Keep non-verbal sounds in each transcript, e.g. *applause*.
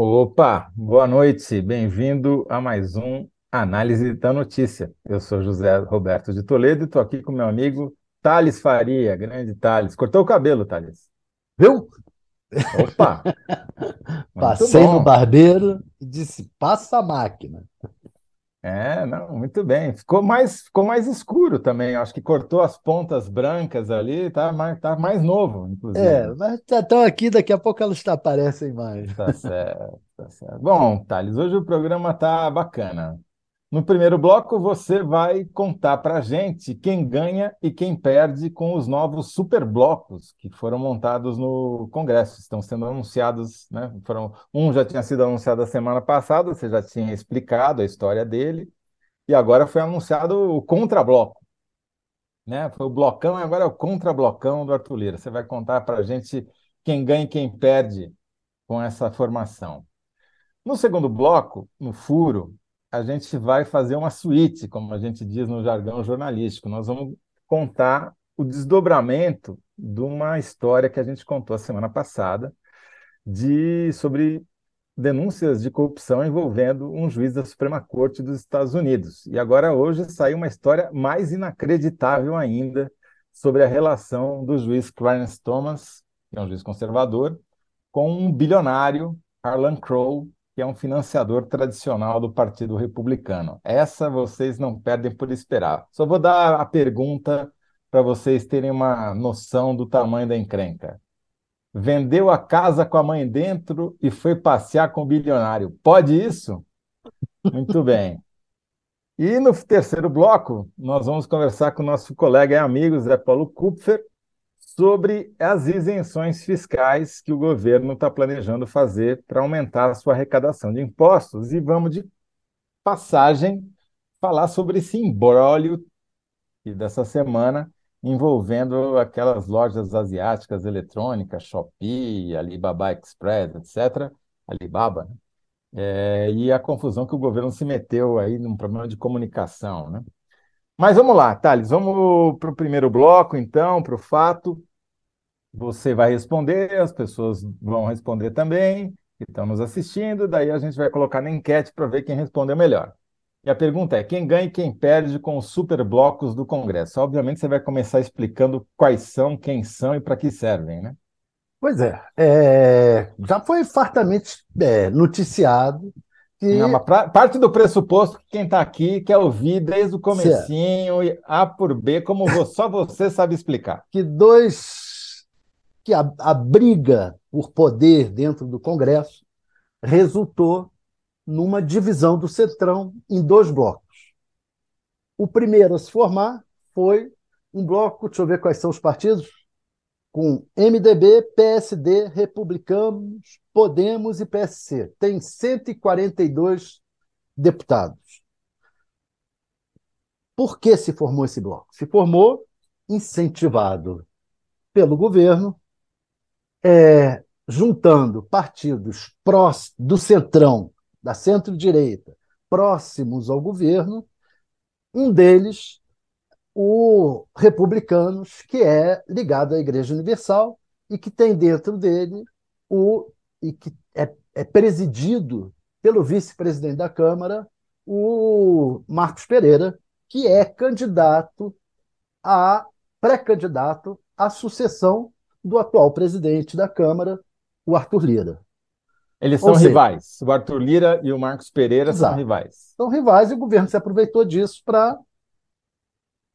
Opa, boa noite, bem-vindo a mais um Análise da Notícia. Eu sou José Roberto de Toledo e estou aqui com meu amigo Thales Faria, grande Thales. Cortou o cabelo, Thales. Viu? Opa! *laughs* Passei no barbeiro e disse: passa a máquina. É, não, muito bem. Ficou mais, ficou mais escuro também. Acho que cortou as pontas brancas ali, tá mais, tá mais novo, inclusive. É, mas estão tá, aqui, daqui a pouco elas aparecem mais. Tá certo, tá certo. Bom, Thales, hoje o programa tá bacana. No primeiro bloco, você vai contar para a gente quem ganha e quem perde com os novos superblocos que foram montados no Congresso. Estão sendo anunciados, né? Foram, um já tinha sido anunciado a semana passada, você já tinha explicado a história dele, e agora foi anunciado o contrabloco. Né? Foi o blocão e agora é o contrablocão do Arthur Lira. Você vai contar para a gente quem ganha e quem perde com essa formação. No segundo bloco, no furo, a gente vai fazer uma suíte, como a gente diz no jargão jornalístico. Nós vamos contar o desdobramento de uma história que a gente contou a semana passada de sobre denúncias de corrupção envolvendo um juiz da Suprema Corte dos Estados Unidos. E agora hoje saiu uma história mais inacreditável ainda sobre a relação do juiz Clarence Thomas, que é um juiz conservador, com um bilionário, Harlan Crow, que é um financiador tradicional do Partido Republicano. Essa vocês não perdem por esperar. Só vou dar a pergunta para vocês terem uma noção do tamanho da encrenca. Vendeu a casa com a mãe dentro e foi passear com o bilionário. Pode isso? Muito bem. E no terceiro bloco, nós vamos conversar com o nosso colega e amigo Zé Paulo Kupfer, sobre as isenções fiscais que o governo está planejando fazer para aumentar a sua arrecadação de impostos. E vamos de passagem falar sobre esse imbróglio dessa semana envolvendo aquelas lojas asiáticas eletrônicas, Shopee, Alibaba Express, etc., Alibaba, né? É, e a confusão que o governo se meteu aí num problema de comunicação, né? Mas vamos lá, Thales, vamos para o primeiro bloco, então, para o fato. Você vai responder, as pessoas vão responder também, que estão nos assistindo, daí a gente vai colocar na enquete para ver quem respondeu melhor. E a pergunta é: quem ganha e quem perde com os superblocos do Congresso? Obviamente, você vai começar explicando quais são, quem são e para que servem, né? Pois é, é já foi fartamente é, noticiado que... Não, parte do pressuposto que quem está aqui quer ouvir desde o comecinho, certo. A por B, como só você sabe explicar. Que dois que a, a briga por poder dentro do Congresso resultou numa divisão do Centrão em dois blocos. O primeiro a se formar foi um bloco, deixa eu ver quais são os partidos, com MDB, PSD, Republicanos, Podemos e PSC. Tem 142 deputados. Por que se formou esse bloco? Se formou incentivado pelo governo é, juntando partidos prós, do centrão, da centro-direita, próximos ao governo, um deles, o Republicanos, que é ligado à Igreja Universal e que tem dentro dele o e que é, é presidido pelo vice-presidente da Câmara, o Marcos Pereira, que é candidato a pré-candidato à sucessão do atual presidente da Câmara, o Arthur Lira. Eles são seja, rivais. O Arthur Lira e o Marcos Pereira exato. são rivais. São rivais e o governo se aproveitou disso para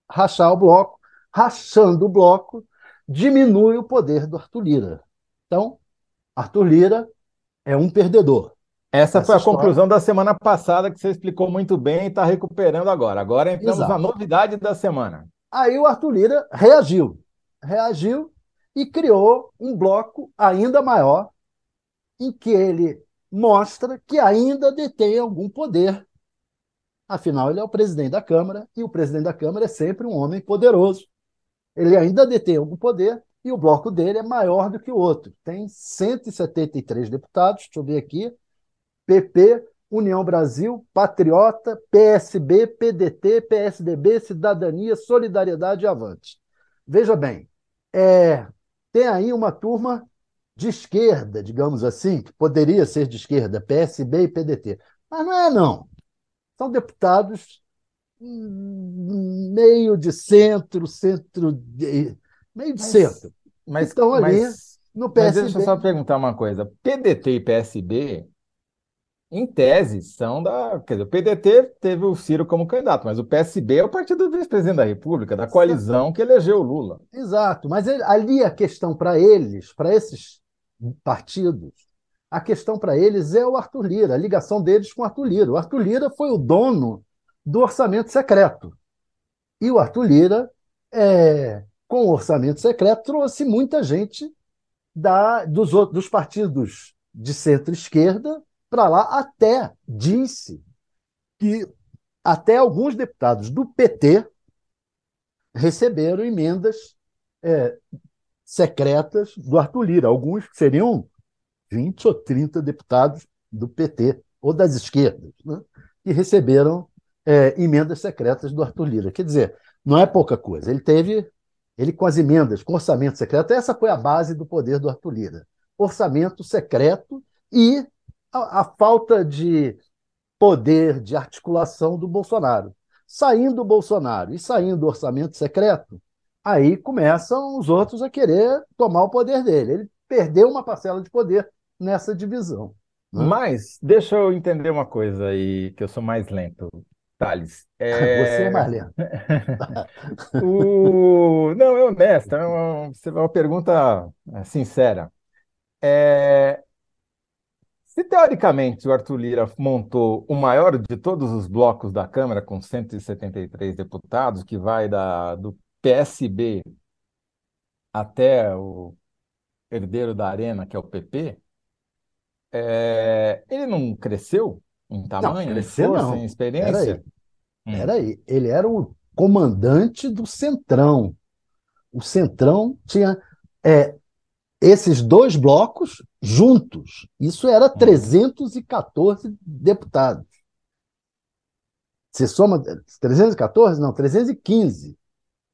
rachar o bloco. Rachando o bloco, diminui o poder do Arthur Lira. Então, Arthur Lira é um perdedor. Essa, Essa foi a história... conclusão da semana passada que você explicou muito bem e está recuperando agora. Agora entramos Exato. na novidade da semana. Aí o Arthur Lira reagiu. Reagiu e criou um bloco ainda maior, em que ele mostra que ainda detém algum poder. Afinal, ele é o presidente da Câmara, e o presidente da Câmara é sempre um homem poderoso. Ele ainda detém algum poder, e o bloco dele é maior do que o outro. Tem 173 deputados, deixa eu ver aqui: PP, União Brasil, Patriota, PSB, PDT, PSDB, Cidadania, Solidariedade e Avante. Veja bem, é, tem aí uma turma de esquerda, digamos assim, que poderia ser de esquerda, PSB e PDT. Mas não é, não. São deputados hum, meio de centro, centro de, meio de mas, centro. Mas, estão ali mas, no PSB. Mas deixa eu só perguntar uma coisa. PDT e PSB em tese, são da. Quer dizer, o PDT teve o Ciro como candidato, mas o PSB é o partido do vice-presidente da República, da coalizão que elegeu o Lula. Exato, mas ele, ali a questão para eles, para esses partidos, a questão para eles é o Arthur Lira, a ligação deles com o Arthur Lira. O Arthur Lira foi o dono do orçamento secreto. E o Arthur Lira, é, com o orçamento secreto, trouxe muita gente da, dos, dos partidos de centro-esquerda para lá, até disse que até alguns deputados do PT receberam emendas é, secretas do Arthur Lira, alguns que seriam 20 ou 30 deputados do PT ou das esquerdas, né, que receberam é, emendas secretas do Arthur Lira. Quer dizer, não é pouca coisa. Ele teve, ele com as emendas, com orçamento secreto, essa foi a base do poder do Arthur Lira. Orçamento secreto e a, a falta de poder de articulação do Bolsonaro. Saindo o Bolsonaro e saindo o orçamento secreto, aí começam os outros a querer tomar o poder dele. Ele perdeu uma parcela de poder nessa divisão. Né? Mas deixa eu entender uma coisa aí, que eu sou mais lento, Thales. É... *laughs* Você é mais lento. *laughs* o... Não, é honesto, é uma, é uma pergunta é, sincera. É... Se teoricamente o Arthur Lira montou o maior de todos os blocos da Câmara, com 173 deputados, que vai da, do PSB até o herdeiro da Arena, que é o PP, é, ele não cresceu em tamanho, não, cresceu, em força, não. em experiência? Peraí. Hum. Ele era o comandante do Centrão. O Centrão tinha é, esses dois blocos juntos. Isso era 314 uhum. deputados. Você soma 314? Não, 315.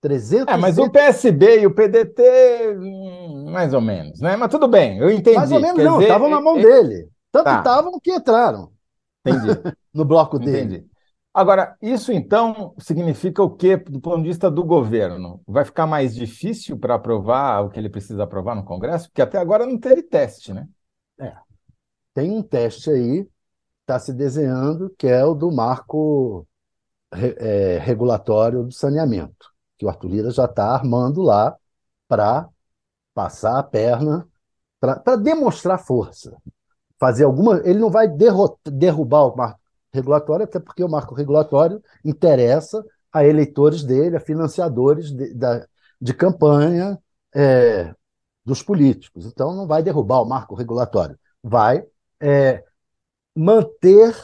300 é, mas o PSB e o PDT, hum, mais ou menos, né? Mas tudo bem, eu entendi. Mais ou menos Quer não, estavam na mão é, dele. Tanto estavam tá. que entraram. Entendi. *laughs* no bloco dele. Entendi. Agora, isso então significa o quê do ponto de vista do governo? Vai ficar mais difícil para aprovar o que ele precisa aprovar no Congresso? Porque até agora não teve teste, né? É. Tem um teste aí, está se desenhando, que é o do marco é, regulatório do saneamento, que o Arthur Lira já está armando lá para passar a perna, para demonstrar força. Fazer alguma. Ele não vai derrubar o regulatório, até porque o marco regulatório interessa a eleitores dele, a financiadores de, da, de campanha é, dos políticos. Então, não vai derrubar o marco regulatório, vai é, manter,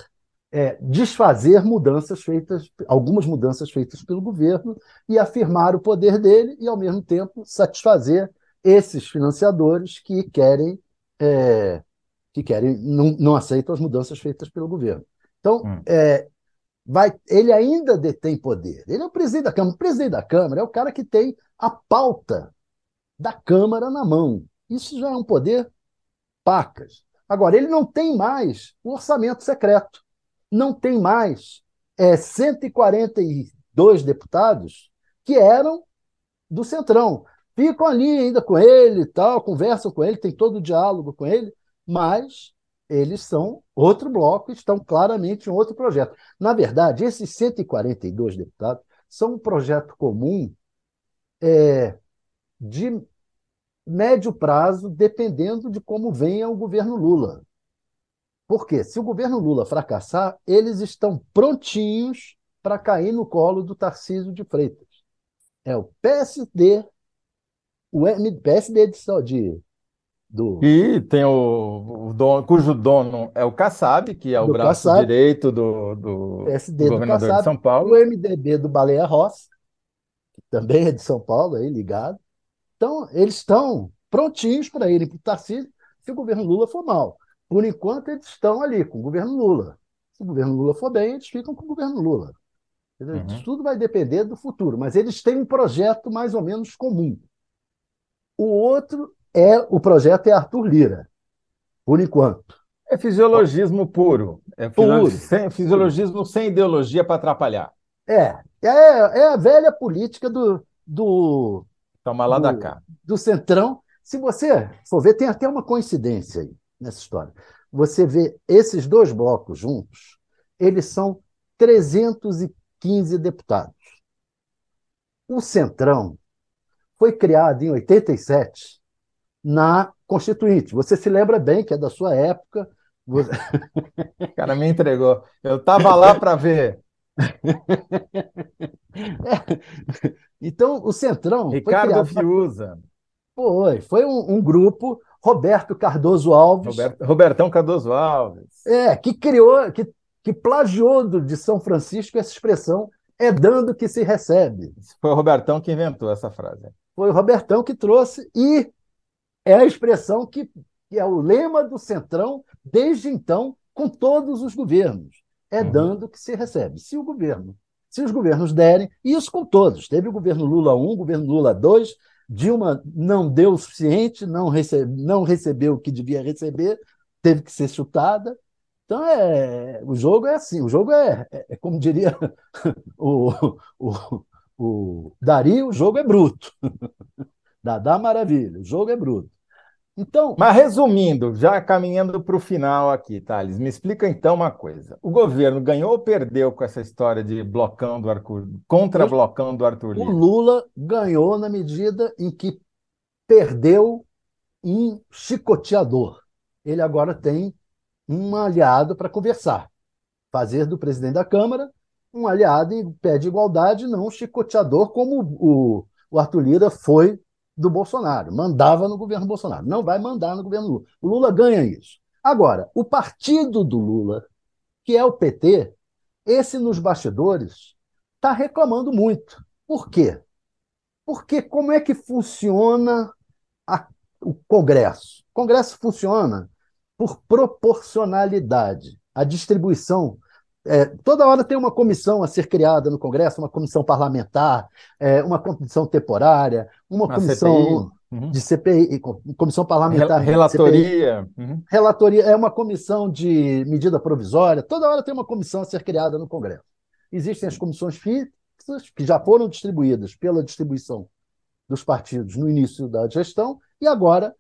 é, desfazer mudanças feitas, algumas mudanças feitas pelo governo e afirmar o poder dele e, ao mesmo tempo, satisfazer esses financiadores que querem é, que querem não, não aceitam as mudanças feitas pelo governo. Então, hum. é, vai, ele ainda detém poder. Ele é o presidente da Câmara. O presidente da Câmara é o cara que tem a pauta da Câmara na mão. Isso já é um poder pacas. Agora, ele não tem mais o orçamento secreto. Não tem mais é, 142 deputados que eram do Centrão. Ficam ali ainda com ele e tal, conversam com ele, tem todo o diálogo com ele, mas eles são outro bloco, estão claramente em outro projeto. Na verdade, esses 142 deputados são um projeto comum é, de médio prazo, dependendo de como venha o governo Lula. Porque se o governo Lula fracassar, eles estão prontinhos para cair no colo do Tarcísio de Freitas. É o PSD, o PSD de, de do... E tem o, o dono, cujo dono é o Kassab, que é o braço Kassab, direito do, do, PSD governador do Kassab, de São Paulo. O MDB do Baleia Rossi, que também é de São Paulo, aí ligado. Então, eles estão prontinhos para irem para o Tarcísio se o governo Lula for mal. Por enquanto, eles estão ali com o governo Lula. Se o governo Lula for bem, eles ficam com o governo Lula. Uhum. Isso tudo vai depender do futuro, mas eles têm um projeto mais ou menos comum. O outro é o projeto é Arthur Lira, por enquanto. É fisiologismo puro. É puro. Sem, fisiologismo sem ideologia para atrapalhar. É, é, é a velha política do, do. Toma lá do, da cá. Do Centrão. Se você for ver, tem até uma coincidência aí nessa história. Você vê esses dois blocos juntos, eles são 315 deputados. O Centrão foi criado em 87 na Constituinte. Você se lembra bem que é da sua época. *laughs* O cara me entregou. Eu estava lá para ver. *laughs* É. Então, o Centrão. Ricardo foi. Fiuza. Foi, foi um, um, grupo, Roberto Cardoso Alves. Robert, Robertão Cardoso Alves. É, que criou, que, que plagiou do, de São Francisco essa expressão, é dando que se recebe. Foi o Robertão que inventou essa frase. Foi o Robertão que trouxe, e é a expressão que, que é o lema do Centrão desde então, com todos os governos. É uhum. dando que se recebe. Se o governo, se os governos derem, e isso com todos. Teve o governo Lula 1, governo Lula 2, Dilma não deu o suficiente, não, recebe, não recebeu o que devia receber, teve que ser chutada. Então, é, o jogo é assim, o jogo é, é, é como diria *laughs* o, o, o Dario, o jogo é bruto. *laughs* Dá maravilha, o jogo é bruto. Então, mas resumindo, já caminhando para o final aqui, Thales, me explica então uma coisa. O governo ganhou ou perdeu com essa história de blocão do Arthur, contra blocão do Arthur Lira? O Lula ganhou na medida em que perdeu um chicoteador. Ele agora tem um aliado para conversar, fazer do presidente da Câmara um aliado em pé de igualdade, não um chicoteador como o, o Arthur Lira foi do Bolsonaro, mandava no governo Bolsonaro, não vai mandar no governo Lula. O Lula ganha isso. Agora, o partido do Lula, que é o PT, esse nos bastidores está reclamando muito. Por quê? Porque como é que funciona a, o Congresso? O Congresso funciona por proporcionalidade. A distribuição é, toda hora tem uma comissão a ser criada no Congresso, uma comissão parlamentar, é, uma comissão temporária, uma, comissão uhum. de CPI, comissão parlamentar. Relatoria. Uhum. Relatoria é uma comissão de medida provisória. Toda hora tem uma comissão a ser criada no Congresso. Existem as comissões fixas, que já foram distribuídas pela distribuição dos partidos no início da gestão, e agora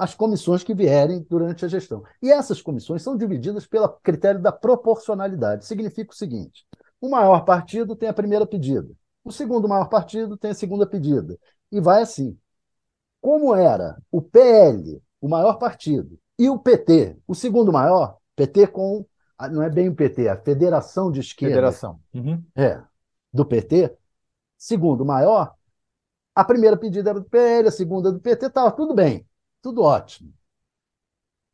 as comissões que vierem durante a gestão. E essas comissões são divididas pelo critério da proporcionalidade. Significa o seguinte: o maior partido tem a primeira pedida, o segundo maior partido tem a segunda pedida. E vai assim. Como era o PL, o maior partido, e o PT, o segundo maior, PT com. Não é bem o PT, a Federação de Esquerda. Federação. Uhum. É, do PT, segundo maior, a primeira pedida era do PL, a segunda do PT, estava tudo bem tudo ótimo.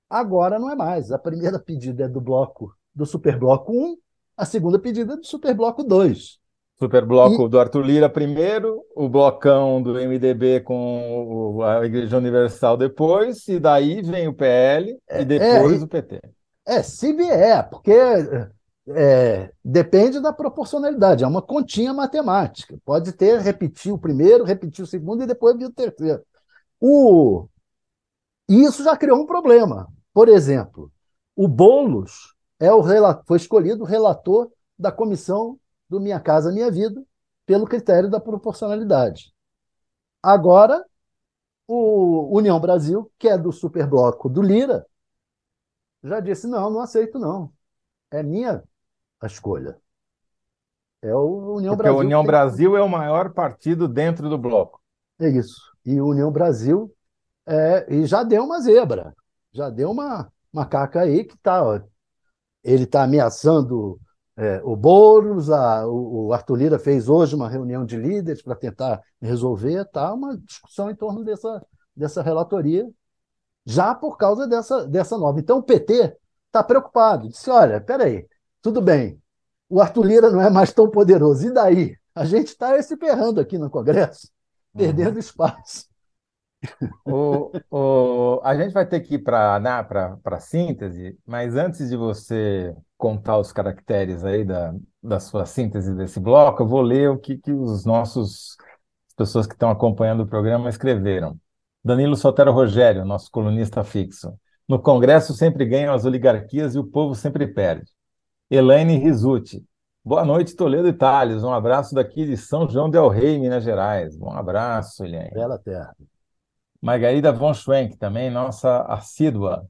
Agora não é mais. A primeira pedida é do bloco do Superbloco 1, a segunda pedida é do Superbloco 2. Superbloco e... do Arthur Lira primeiro, o blocão do MDB com a Igreja Universal depois, e daí vem o PL e é, depois é, o PT. É, se vier, porque é, depende da proporcionalidade, é uma continha matemática. Pode ter, repetir o primeiro, repetir o segundo e depois vir o terceiro. O, e isso já criou um problema. Por exemplo, o Boulos é o, foi escolhido relator da comissão do Minha Casa Minha Vida pelo critério da proporcionalidade. Agora, o União Brasil, que é do superbloco do Lira, já disse: não, não aceito, não. É minha a escolha. É o União Porque Brasil. Porque o União Brasil é o maior partido dentro do bloco. É isso. E o União Brasil é, e já deu uma zebra, já deu uma macaca aí que tá, ó, ele está ameaçando é, o Boulos, a, o, o Arthur Lira fez hoje uma reunião de líderes para tentar resolver, tá uma discussão em torno dessa, dessa relatoria, já por causa dessa, dessa nova. Então o PT está preocupado, disse, olha, peraí, tudo bem, o Arthur Lira não é mais tão poderoso, e daí? A gente está se ferrando aqui no Congresso, uhum. perdendo espaço. O, o, a gente vai ter que ir para né, a síntese, mas antes de você contar os caracteres aí da, da sua síntese desse bloco, eu vou ler o que, que os nossos as pessoas que estão acompanhando o programa escreveram. Danilo Sotero Rogério, nosso colunista fixo. No Congresso sempre ganham as oligarquias e o povo sempre perde. Elaine Risuti. Boa noite, Toledo e. Um abraço daqui de São João del Rei, Minas Gerais. Um abraço, Elaine. Bela terra. Margarida von Schwenk, também nossa assídua.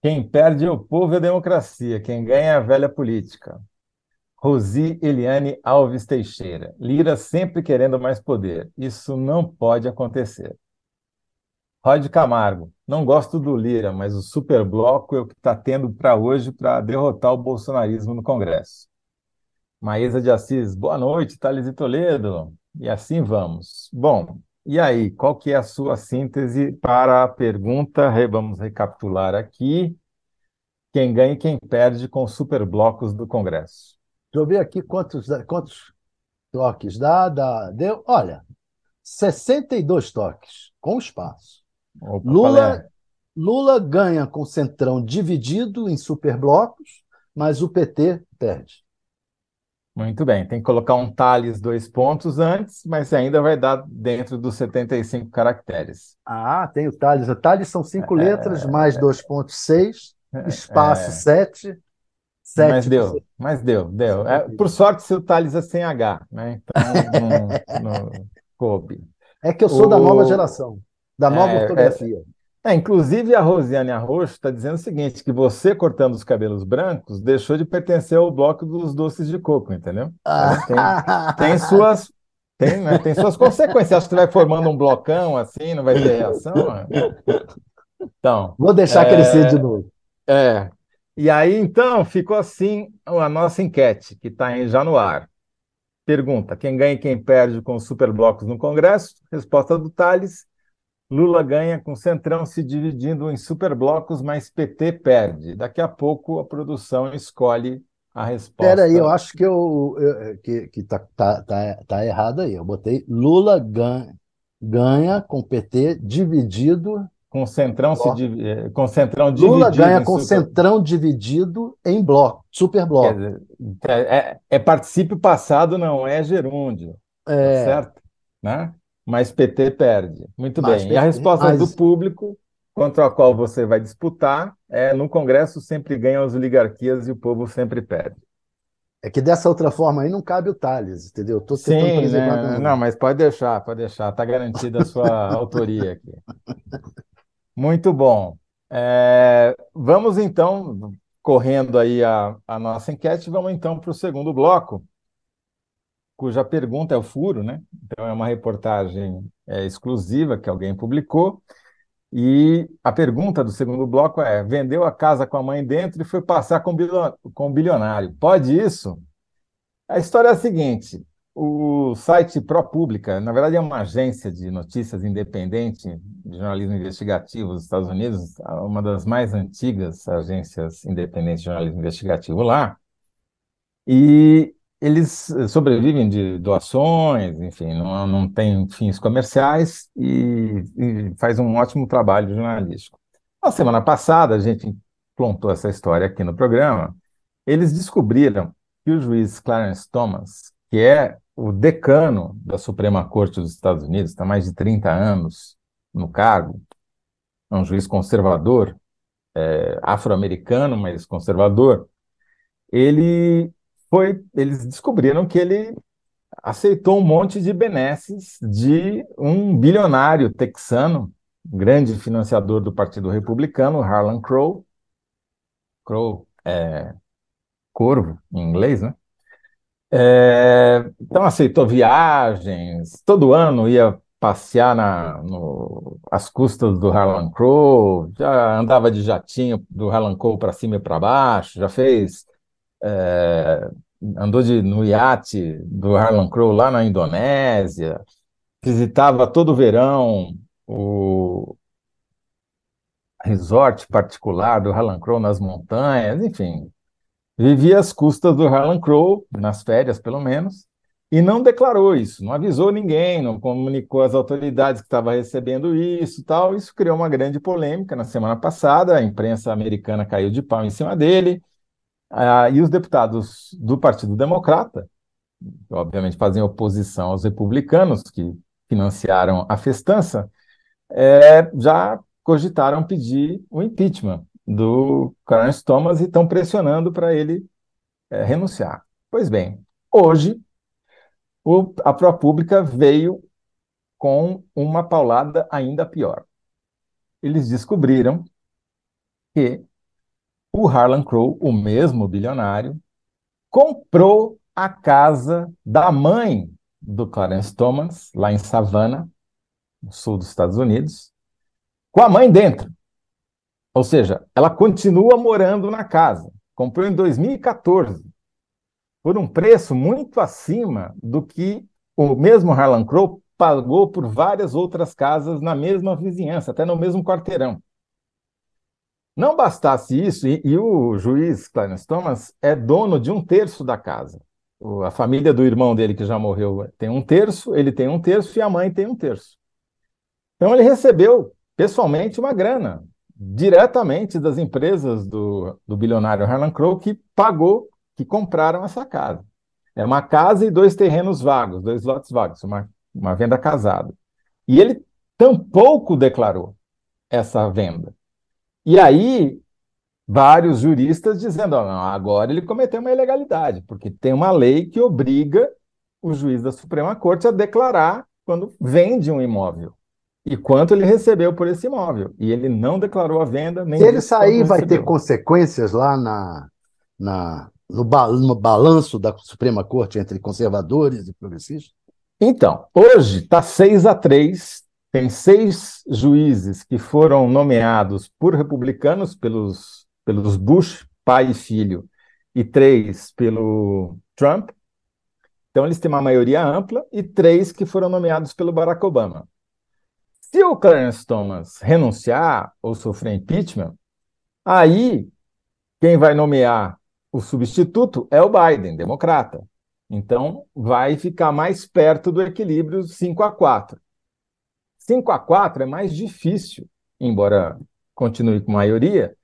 Quem perde é o povo e a democracia, quem ganha é a velha política. Rosi Eliane Alves Teixeira. Lira sempre querendo mais poder. Isso não pode acontecer. Rod Camargo. Não gosto do Lira, mas o superbloco é o que está tendo para hoje para derrotar o bolsonarismo no Congresso. Maísa de Assis. Boa noite, Thales e Toledo. E assim vamos. Bom, e aí, qual que é a sua síntese para a pergunta? Vamos recapitular aqui. Quem ganha e quem perde com os superblocos do Congresso? Deixa eu ver aqui quantos, quantos toques dá, dá. Deu, olha, 62 toques, com espaço. Opa, Lula, Lula ganha com o Centrão dividido em superblocos, mas o PT perde. Muito bem, tem que colocar um Tales dois pontos antes, mas ainda vai dar dentro dos 75 caracteres. Ah, tem o Tales. O Tales são cinco é, letras, mais 2,6, é, espaço é, 7. 7 mas deu, mas deu, deu. É, por sorte, seu Tales é sem H, né? Então não, não *laughs* coube. É que eu sou o... da nova geração da nova é, ortografia. É, inclusive a Rosiane Arroxo está dizendo o seguinte, que você cortando os cabelos brancos deixou de pertencer ao bloco dos doces de coco, entendeu? Ah. Tem, tem, suas tem, né, tem suas consequências. Acho que você vai formando um blocão assim, não vai ter reação? Né? Então, Vou deixar é, crescer de novo. É. E aí, então, ficou assim a nossa enquete, que está já no ar. Pergunta: quem ganha e quem perde com os superblocos no Congresso? Resposta do Thales: Lula ganha com Centrão se dividindo em superblocos, mas PT perde. Daqui a pouco a produção escolhe a resposta. Espera aí, eu acho que eu, eu que, que tá, tá, tá, tá, errado aí. Eu botei Lula ganha, ganha com PT dividido com Centrão se eh, com Centrão dividido. Lula ganha com super... Centrão dividido em bloco, superbloco. Dizer, é, é, é particípio passado, não é gerúndio. É. Tá certo? Né? Mas PT perde. Muito mas bem. E a resposta mas... do público, contra a qual você vai disputar, é no Congresso sempre ganham as oligarquias e o povo sempre perde. É que dessa outra forma aí não cabe o Tales, entendeu? Estou Sim, né? não, mas pode deixar, pode deixar, está garantida a sua *laughs* autoria aqui. Muito bom. É, vamos então, correndo aí a, a nossa enquete, vamos então para o segundo bloco, cuja pergunta é o furo, né? Então é uma reportagem é, exclusiva que alguém publicou. E a pergunta do segundo bloco é: vendeu a casa com a mãe dentro e foi passar com o bilionário. Pode isso? A história é a seguinte: o site ProPublica, na verdade, é uma agência de notícias independente de jornalismo investigativo dos Estados Unidos, uma das mais antigas agências independentes de jornalismo investigativo lá. E eles eh, sobrevivem de doações, enfim, não, não tem fins comerciais e, e faz um ótimo trabalho jornalístico. Na semana passada, a gente plantou essa história aqui no programa, eles descobriram que o juiz Clarence Thomas, que é o decano da Suprema Corte dos Estados Unidos, está mais de 30 anos no cargo, é um juiz conservador, é, afro-americano, mas conservador, ele foi, eles descobriram que ele aceitou um monte de benesses de um bilionário texano, grande financiador do Partido Republicano, Harlan Crow. Crow é corvo em inglês, né? É, então aceitou viagens, todo ano ia passear na, no, às custas do Harlan Crow, já andava de jatinho do Harlan Crow para cima e para baixo, já fez é, andou de, no iate do Harlan Crow lá na Indonésia, visitava todo verão o resort particular do Harlan Crow nas montanhas, enfim, vivia às custas do Harlan Crow, nas férias pelo menos, e não declarou isso, não avisou ninguém, não comunicou às autoridades que estava recebendo isso, tal. Isso criou uma grande polêmica na semana passada. A imprensa americana caiu de pau em cima dele. Ah, e os deputados do Partido Democrata, obviamente fazem oposição aos republicanos que financiaram a festança, é, já cogitaram pedir o impeachment do Clarence Thomas e estão pressionando para ele é, renunciar. Pois bem, hoje o, a ProPublica veio com uma paulada ainda pior. Eles descobriram que o Harlan Crow, o mesmo bilionário, comprou a casa da mãe do Clarence Thomas, lá em Savannah, no sul dos Estados Unidos, com a mãe dentro. Ou seja, ela continua morando na casa. Comprou em 2014, por um preço muito acima do que o mesmo Harlan Crow pagou por várias outras casas na mesma vizinhança, até no mesmo quarteirão. Não bastasse isso, e, e o juiz Clarence Thomas é dono de um terço da casa. O, a família do irmão dele, que já morreu, tem um terço, ele tem um terço e a mãe tem um terço. Então ele recebeu pessoalmente uma grana, diretamente das empresas do, do bilionário Harlan Crow, que pagou, que compraram essa casa. É uma casa e dois terrenos vagos, dois lotes vagos, uma, uma venda casada. E ele tampouco declarou essa venda. E aí, vários juristas dizendo: oh, não, agora ele cometeu uma ilegalidade, porque tem uma lei que obriga o juiz da Suprema Corte a declarar quando vende um imóvel e quanto ele recebeu por esse imóvel. E ele não declarou a venda, nem. Se ele sair, vai ter consequências lá na, na, no, no balanço da Suprema Corte entre conservadores e progressistas? Então, hoje está 6 a 3 tem seis juízes que foram nomeados por republicanos, pelos, pelos Bush, pai e filho, e três pelo Trump. Então, eles têm uma maioria ampla, e três que foram nomeados pelo Barack Obama. Se o Clarence Thomas renunciar ou sofrer impeachment, aí quem vai nomear o substituto é o Biden, democrata. Então, vai ficar mais perto do equilíbrio 5 a 4. 5 a 4 é mais difícil, embora continue com maioria,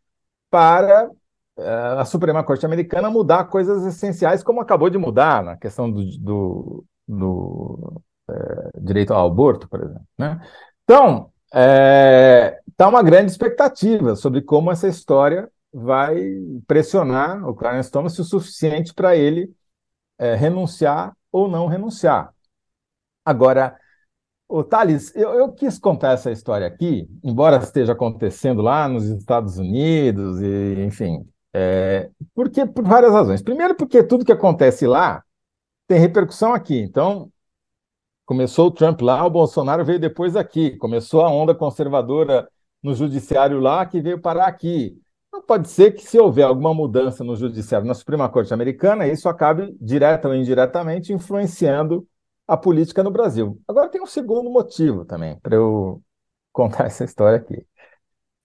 para uh, a Suprema Corte Americana mudar coisas essenciais, como acabou de mudar na questão do, do, do uh, direito ao aborto, por exemplo. Né? Então, está eh, é, uma grande expectativa sobre como essa história vai pressionar o Clarence Thomas o suficiente para ele é, renunciar ou não renunciar. Agora, o Thales, eu, eu, quis contar essa história aqui, embora esteja acontecendo lá nos Estados Unidos, e, enfim, é, porque por várias razões. Primeiro, porque tudo que acontece lá tem repercussão aqui. Então, começou o Trump lá, o Bolsonaro veio depois aqui. Começou a onda conservadora no judiciário lá, que veio parar aqui. Não pode ser que, se houver alguma mudança no judiciário, na Suprema Corte Americana, isso acabe, direta ou indiretamente, influenciando a política no Brasil. Agora tem um segundo motivo também para eu *laughs* contar essa história aqui.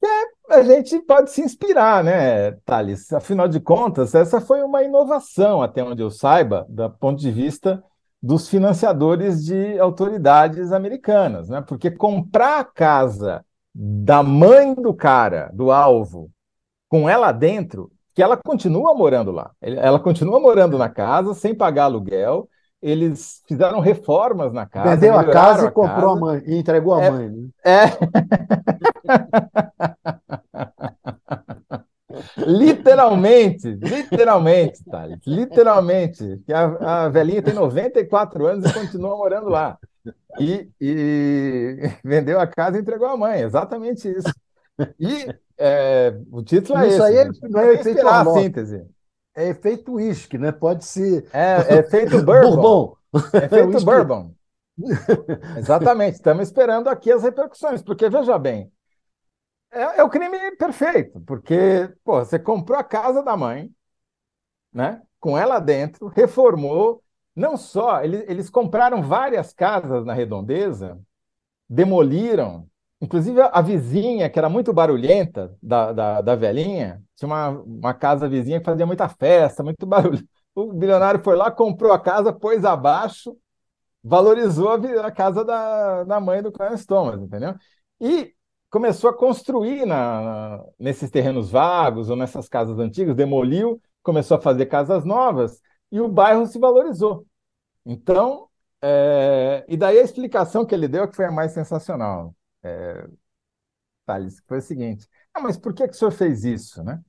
É, a gente pode se inspirar, né, Thales? Afinal de contas, essa foi uma inovação, até onde eu saiba, do ponto de vista dos financiadores de autoridades americanas, né? Porque comprar a casa da mãe do cara, do alvo, com ela dentro, que ela continua morando lá. Ela continua morando na casa sem pagar aluguel, eles fizeram reformas na casa. Vendeu a casa e comprou casa. a mãe, e entregou a é, mãe. Né? É. literalmente, literalmente, Thales, literalmente. A, a velhinha tem 94 anos e continua morando lá. E, e vendeu a casa e entregou a mãe, exatamente isso. E é, o título é isso esse. Isso aí é, não é efeito a síntese é efeito uísque, né? Pode ser. É, é efeito *laughs* bourbon. É efeito bourbon. *laughs* Exatamente. Estamos esperando aqui as repercussões, porque veja bem, é, é, o crime perfeito, porque pô, você comprou a casa da mãe, né? Com ela dentro, reformou. Não só, eles, eles compraram várias casas na redondeza, demoliram, Inclusive, a vizinha, que era muito barulhenta, da, da, da velhinha, tinha uma, uma casa vizinha que fazia muita festa, muito barulho. O bilionário foi lá, comprou a casa, pôs abaixo, valorizou a, a casa da, da mãe do Clarence Thomas, entendeu? E começou a construir na, nesses terrenos vagos ou nessas casas antigas, demoliu, começou a fazer casas novas e o bairro se valorizou. Então, é, e daí a explicação que ele deu é que foi a mais sensacional. É, Thales, foi o seguinte: ah, mas por que, que o senhor fez isso, né?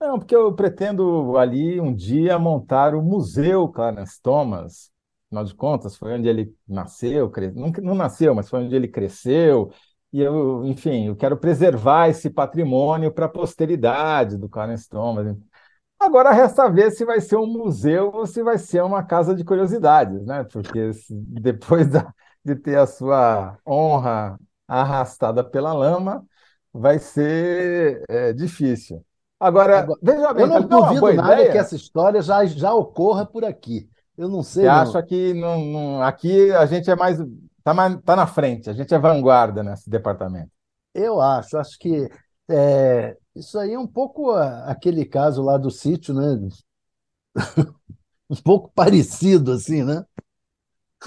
Não, porque eu pretendo ali um dia montar o Museu Clarence Thomas. Afinal de contas, foi onde ele nasceu, cre... não, não nasceu, mas foi onde ele cresceu. E eu, enfim, eu quero preservar esse patrimônio para a posteridade do Clarence Thomas. Agora resta ver se vai ser um museu ou se vai ser uma casa de curiosidades, né? Porque depois da, de ter a sua honra arrastada pela lama, vai ser é, difícil. Agora, Agora, veja bem, eu não duvido nada ideia. que essa história já, já ocorra por aqui. Eu não sei. Não. acha que não, não, aqui a gente é mais está tá na frente, a gente é vanguarda nesse departamento. Eu acho, acho que é, isso aí é um pouco aquele caso lá do sítio, né? *laughs* um pouco parecido, assim, né?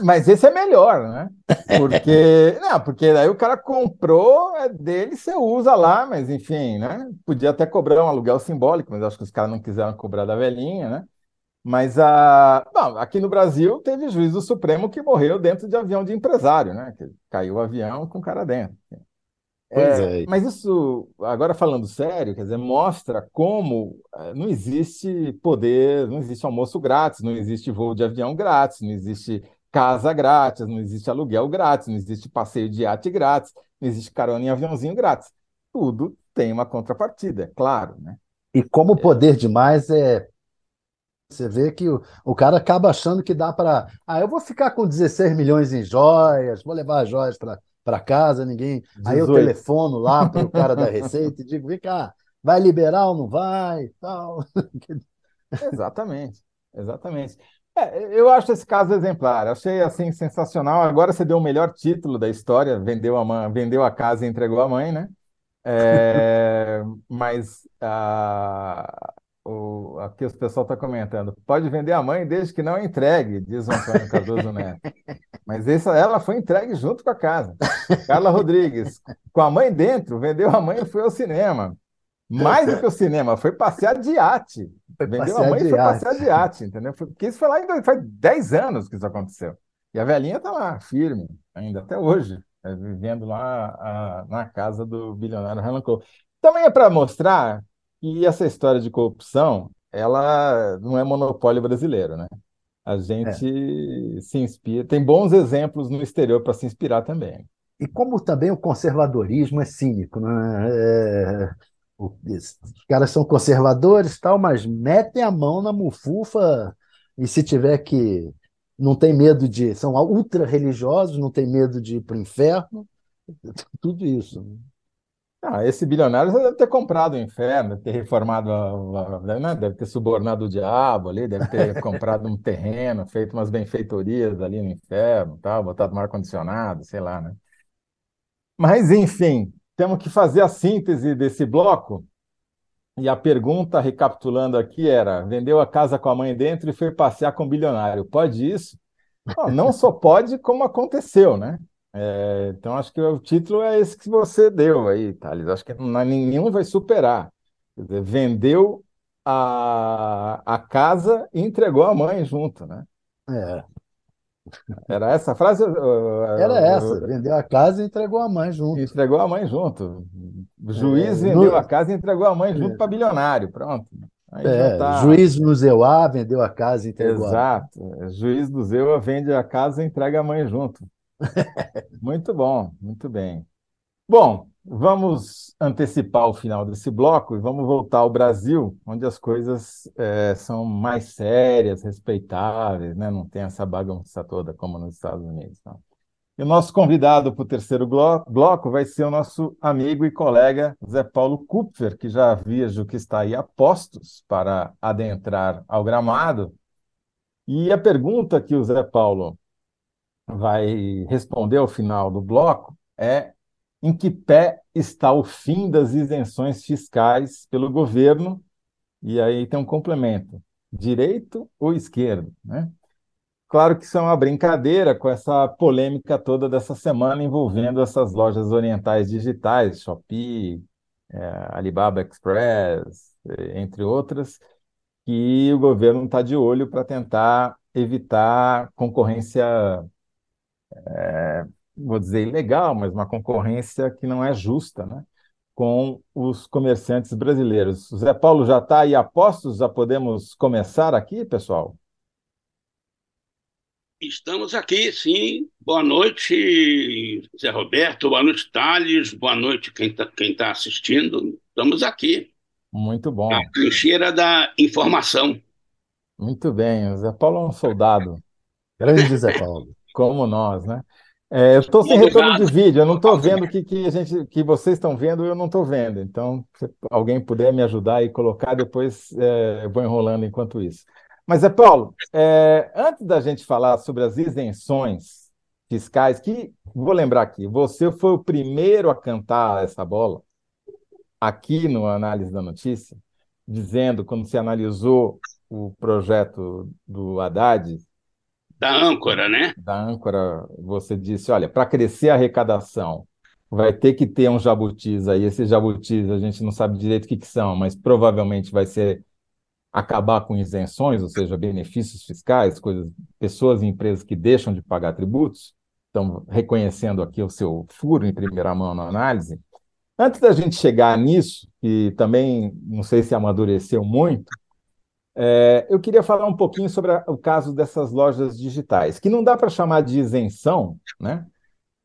Mas esse é melhor, né? *laughs* Porque, não, porque daí o cara comprou, é dele, você usa lá, mas enfim, né? Podia até cobrar um aluguel simbólico, mas acho que os caras não quiseram cobrar da velhinha, né? Mas a, bom, aqui no Brasil teve juiz do Supremo que morreu dentro de avião de empresário, né? Que caiu o avião com o cara dentro. Pois é, é. Mas isso, agora falando sério, quer dizer, mostra como é, não existe poder, não existe almoço grátis, não existe voo de avião grátis, não existe casa grátis, não existe aluguel grátis, não existe passeio de iate grátis, não existe carona em aviãozinho grátis. Tudo tem uma contrapartida, é claro, né? E como o poder demais é. Você vê que o, o cara acaba achando que dá para. Ah, eu vou ficar com 16 milhões em joias, vou levar as joias para casa, ninguém. 18. Aí eu telefono lá para o cara da Receita e digo: vem cá, vai liberar ou não vai? *laughs* Tal. Exatamente, exatamente. É, eu acho esse caso exemplar. Achei assim sensacional. Agora você deu o melhor título da história, vendeu a mãe, vendeu a casa e entregou a mãe, né? É, *laughs* mas a, o, aqui o pessoal está comentando. Pode vender a mãe desde que não entregue, diz o Antônio Cardoso Neto. Mas essa, ela foi entregue junto com a casa. Carla Rodrigues, com a mãe dentro, vendeu a mãe e foi ao cinema. Mais do que o cinema, foi passear de iate. Foi Vendeu a mãe e foi passear de iate, entendeu? Porque isso foi lá em faz 10 anos que isso aconteceu. E a velhinha está lá, firme, ainda até hoje, é, vivendo lá a, na casa do bilionário Harlan Crow. Também é para mostrar que essa história de corrupção, ela não é monopólio brasileiro, né? A gente é. se inspira, tem bons exemplos no exterior para se inspirar também. E como também o conservadorismo é cínico, né? É os caras são conservadores tal, mas metem a mão na mufufa e se tiver que não tem medo de são ultra religiosos, não tem medo de ir para o inferno, *laughs* tudo isso. Ah, esse bilionário deve ter comprado o inferno, deve ter reformado, né? deve ter subornado o diabo ali, deve ter *laughs* comprado um terreno, feito umas benfeitorias ali no inferno, tal, botado um ar-condicionado, sei lá, né? Mas, enfim, temos que fazer a síntese desse bloco. E a pergunta, recapitulando aqui, era: vendeu a casa com a mãe dentro e foi passear com o bilionário. Pode isso? não só pode, como aconteceu, né? É, então, acho que o título é esse que você deu aí, Thales. Acho que não, nenhum vai superar. Dizer, vendeu a, a casa e entregou a mãe junto, né? É. Era essa a frase? Era essa, vendeu a casa e entregou a mãe junto. Entregou a mãe junto. O juiz é, vendeu no... a casa e entregou a mãe junto é. para bilionário, pronto. É, tá... Juiz no Zewa vendeu a casa e entregou Exato. A... Juiz do Zewa vende a casa e entrega a mãe junto. *laughs* muito bom, muito bem. Bom, vamos antecipar o final desse bloco e vamos voltar ao Brasil, onde as coisas é, são mais sérias, respeitáveis, né? não tem essa bagunça toda como nos Estados Unidos. Não. E o nosso convidado para o terceiro bloco vai ser o nosso amigo e colega Zé Paulo Kupfer, que já vejo que está aí a postos para adentrar ao gramado. E a pergunta que o Zé Paulo vai responder ao final do bloco é em que pé está o fim das isenções fiscais pelo governo, e aí tem um complemento, direito ou esquerdo, né? Claro que isso é uma brincadeira com essa polêmica toda dessa semana envolvendo essas lojas orientais digitais, Shopee, é, Alibaba Express, entre outras, que o governo está de olho para tentar evitar concorrência é, vou dizer ilegal, mas uma concorrência que não é justa, né? com os comerciantes brasileiros. O Zé Paulo já está aí a postos? Já podemos começar aqui, pessoal? Estamos aqui, sim. Boa noite, Zé Roberto. Boa noite, Thales. Boa noite, quem está quem tá assistindo. Estamos aqui. Muito bom. A trincheira da informação. Muito bem. O Zé Paulo é um soldado. Grande Zé Paulo. Como nós, né? É, eu estou sem retorno de vídeo, eu não estou vendo o que, que, a gente, que vocês estão vendo, eu não estou vendo. Então, se alguém puder me ajudar e colocar, depois é, eu vou enrolando enquanto isso. Mas, é Paulo, é, antes da gente falar sobre as isenções fiscais, que vou lembrar aqui, você foi o primeiro a cantar essa bola aqui no Análise da Notícia, dizendo, quando se analisou o projeto do Haddad, da âncora, né? Da âncora, você disse, olha, para crescer a arrecadação, vai ter que ter um jabutis aí. Esses jabutis a gente não sabe direito o que, que são, mas provavelmente vai ser acabar com isenções, ou seja, benefícios fiscais, coisas, pessoas e empresas que deixam de pagar tributos, estão reconhecendo aqui o seu furo em primeira mão na análise. Antes da gente chegar nisso, que também não sei se amadureceu muito, é, eu queria falar um pouquinho sobre a, o caso dessas lojas digitais, que não dá para chamar de isenção, né?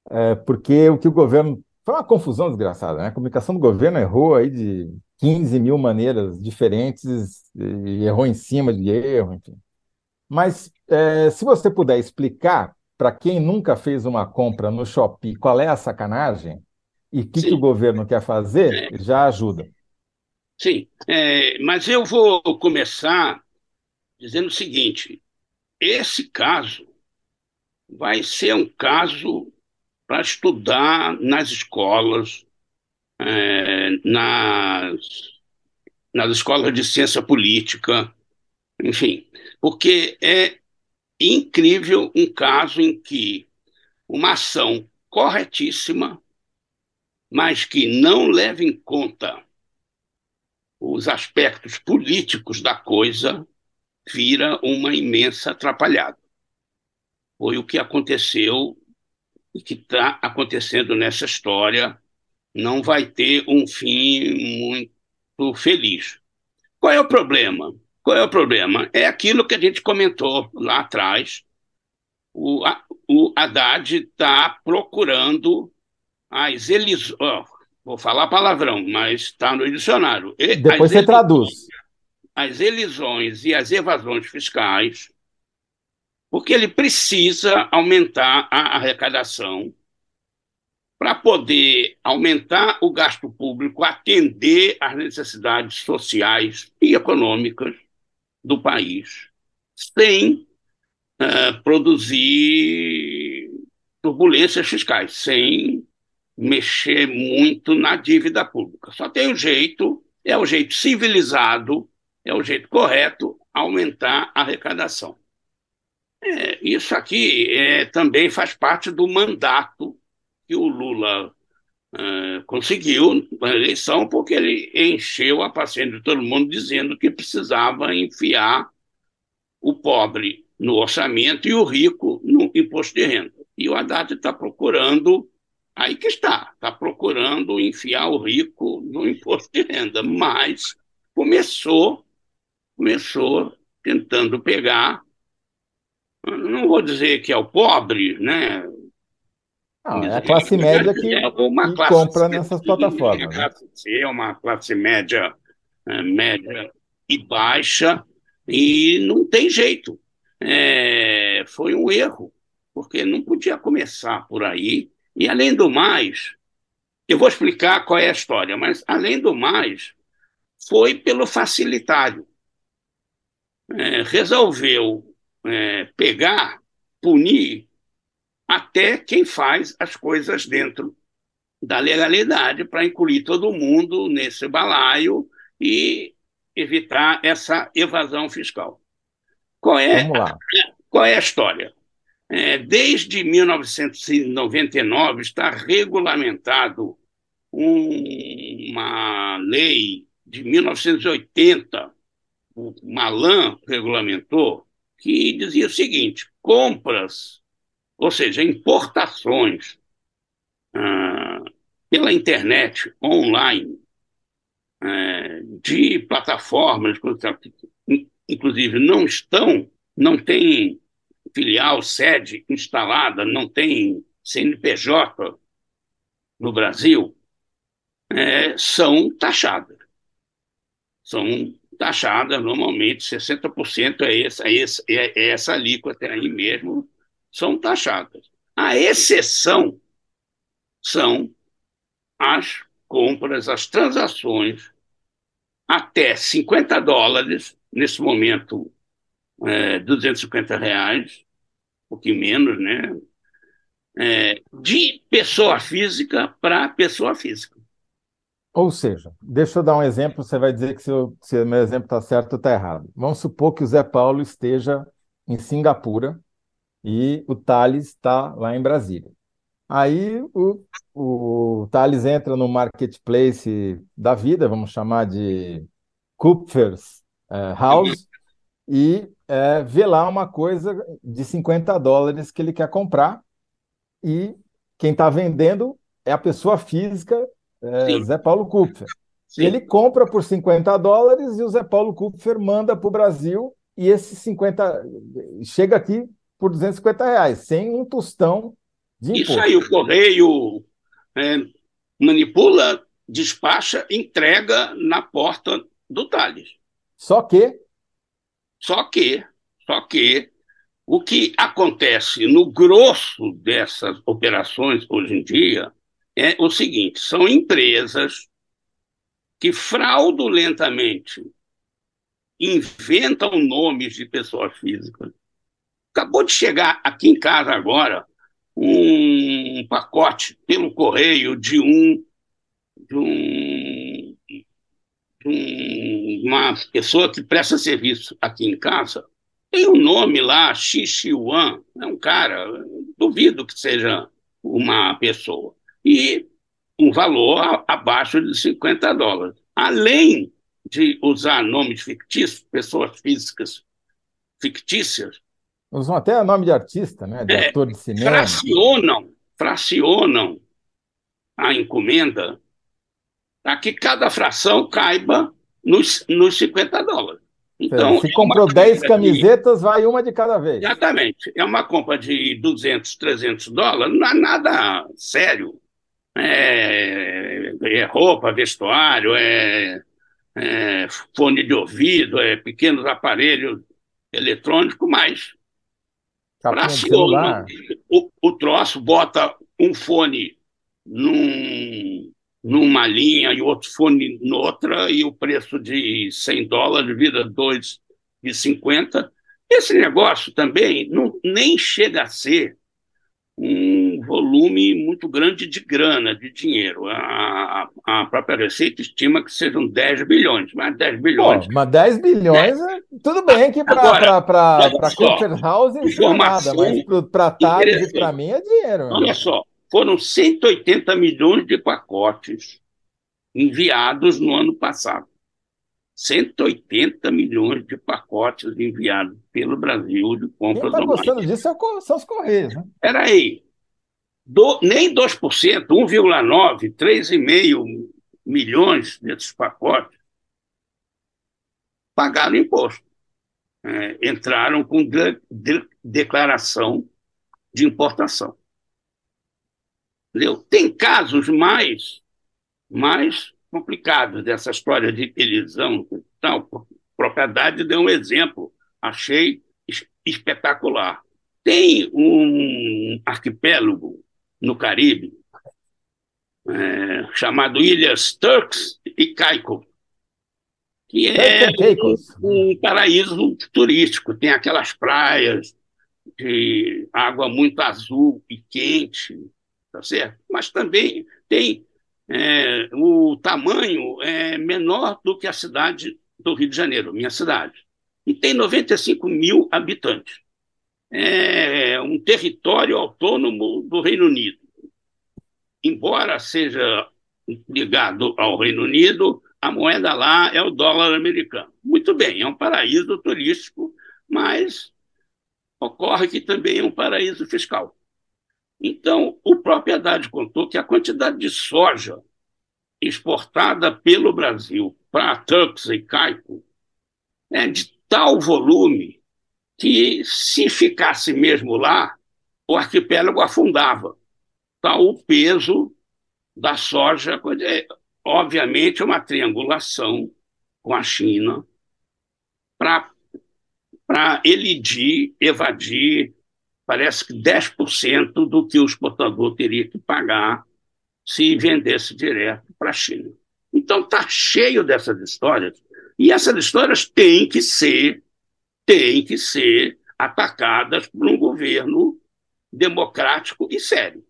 É, porque o que o governo. Foi uma confusão desgraçada, né? A comunicação do governo errou aí de 15 mil maneiras diferentes e errou em cima de erro, enfim. Mas é, se você puder explicar para quem nunca fez uma compra no Shopee qual é a sacanagem e o que, que, o governo quer fazer, já ajuda. Sim, é, mas eu vou começar dizendo o seguinte: esse caso vai ser um caso para estudar nas escolas, é, nas, nas escolas de ciência política, enfim, porque é incrível um caso em que uma ação corretíssima, mas que não leva em conta os aspectos políticos da coisa, vira uma imensa atrapalhada. Foi o que aconteceu e que está acontecendo nessa história. Não vai ter um fim muito feliz. Qual é o problema? Qual é o problema? É aquilo que a gente comentou lá atrás. O, o Haddad está procurando as eleições. Vou falar palavrão, mas está no dicionário. E Depois você traduz. As elisões e as evasões fiscais, porque ele precisa aumentar a arrecadação para poder aumentar o gasto público, atender às necessidades sociais e econômicas do país, sem uh, produzir turbulências fiscais, sem mexer muito na dívida pública. Só tem um jeito, é o jeito civilizado, é o jeito correto, aumentar a arrecadação. É, isso aqui é, também faz parte do mandato que o Lula é, conseguiu na eleição, porque ele encheu a paciência de todo mundo dizendo que precisava enfiar o pobre no orçamento e o rico no imposto de renda. E o Haddad está procurando Aí que está, está procurando enfiar o rico no imposto de renda, mas começou, começou tentando pegar, não vou dizer que é o pobre, né? Não, é a classe média que, é uma classe compra nessas plataformas. Né? É uma classe média, é, média e baixa, e não tem jeito. É, foi um erro, porque não podia começar por aí e, além do mais, eu vou explicar qual é a história, mas, além do mais, foi pelo facilitário. É, resolveu é, pegar, punir até quem faz as coisas dentro da legalidade para incluir todo mundo nesse balaio e evitar essa evasão fiscal. Qual é, qual é a história? É, desde 1999 está regulamentado uma lei de 1980, o Malan regulamentou, que dizia o seguinte: compras, ou seja, importações ah, pela internet, online, é, de plataformas, inclusive não estão, não tem filial, sede instalada, não tem CNPJ no Brasil, é, são taxadas. São taxadas normalmente, 60% é essa, é essa, é essa alíquota aí mesmo, são taxadas. A exceção são as compras, as transações até 50 dólares, nesse momento é, 250 reais, pouquinho menos, né? É, de pessoa física para pessoa física. Ou seja, deixa eu dar um exemplo, você vai dizer que se, o meu exemplo está certo ou está errado. Vamos supor que o Zé Paulo esteja em Singapura e o Thales está lá em Brasília. Aí o, o Thales entra no marketplace da vida, vamos chamar de Kupfers é, House, e é, vê lá uma coisa de 50 dólares que ele quer comprar, e quem está vendendo é a pessoa física é, Zé Paulo Kupfer. Sim. Ele compra por 50 dólares e o Zé Paulo Kupfer manda para o Brasil e esses 50 chega aqui por 250 reais, sem um tostão de imposto. Isso aí, o correio é, manipula, despacha, entrega na porta do Thales. Só que? Só que, só que o que acontece no grosso dessas operações hoje em dia é o seguinte: são empresas que fraudulentamente inventam nomes de pessoas físicas. Acabou de chegar aqui em casa agora um pacote pelo correio de um de, um, de um, uma pessoa que presta serviço aqui em casa. Tem um nome lá, Xixiuan, é um cara, duvido que seja uma pessoa e um valor abaixo de 50 dólares. Além de usar nomes fictícios, pessoas físicas fictícias. Usam até nome de artista, né? de é, ator de cinema. Fracionam, fracionam a encomenda para que cada fração caiba nos, nos 50 dólares. Então, se é comprou 10 camisetas, de... vai uma de cada vez. Exatamente. É uma compra de 200, 300 dólares, não é nada sério é, é roupa, vestuário, é, é, fone de ouvido, é pequenos aparelhos eletrônicos, mas fraciona o, o troço, bota um fone num, numa linha e outro fone noutra, e o preço de 100 dólares vira 2,50. Esse negócio também não, nem chega a ser um volume muito grande de grana, de dinheiro. A, a própria Receita estima que sejam 10 bilhões, mas 10 bilhões. Pô, mas 10 bilhões, é. tudo bem que para Comfort House não é nada, mas para Thales e para mim é dinheiro. Olha só, foram 180 milhões de pacotes enviados no ano passado. 180 milhões de pacotes enviados pelo Brasil de compras Quem está gostando disso é são os Correios, né? Espera aí. Do, nem 2%, 1,9%, 3,5 milhões desses pacotes pagaram imposto. É, entraram com de, de, declaração de importação. Entendeu? Tem casos mais, mais complicados dessa história de elisão tal. Propriedade deu um exemplo, achei espetacular. Tem um arquipélago no Caribe é, chamado Ilhas Turks e Caicos, que é um, um paraíso turístico. Tem aquelas praias de água muito azul e quente, tá certo? Mas também tem é, o tamanho é menor do que a cidade do Rio de Janeiro, minha cidade. E tem 95 mil habitantes. É um território autônomo do Reino Unido. Embora seja ligado ao Reino Unido, a moeda lá é o dólar americano. Muito bem, é um paraíso turístico, mas ocorre que também é um paraíso fiscal. Então, o próprio Haddad contou que a quantidade de soja exportada pelo Brasil para Turks e Caicos é de tal volume que, se ficasse mesmo lá, o arquipélago afundava. Tal o peso da soja, é, obviamente, uma triangulação com a China para elidir, evadir, parece que 10% do que o exportador teria que pagar se vendesse direto para a China. Então está cheio dessas histórias e essas histórias têm que ser têm que ser atacadas por um governo democrático e sério.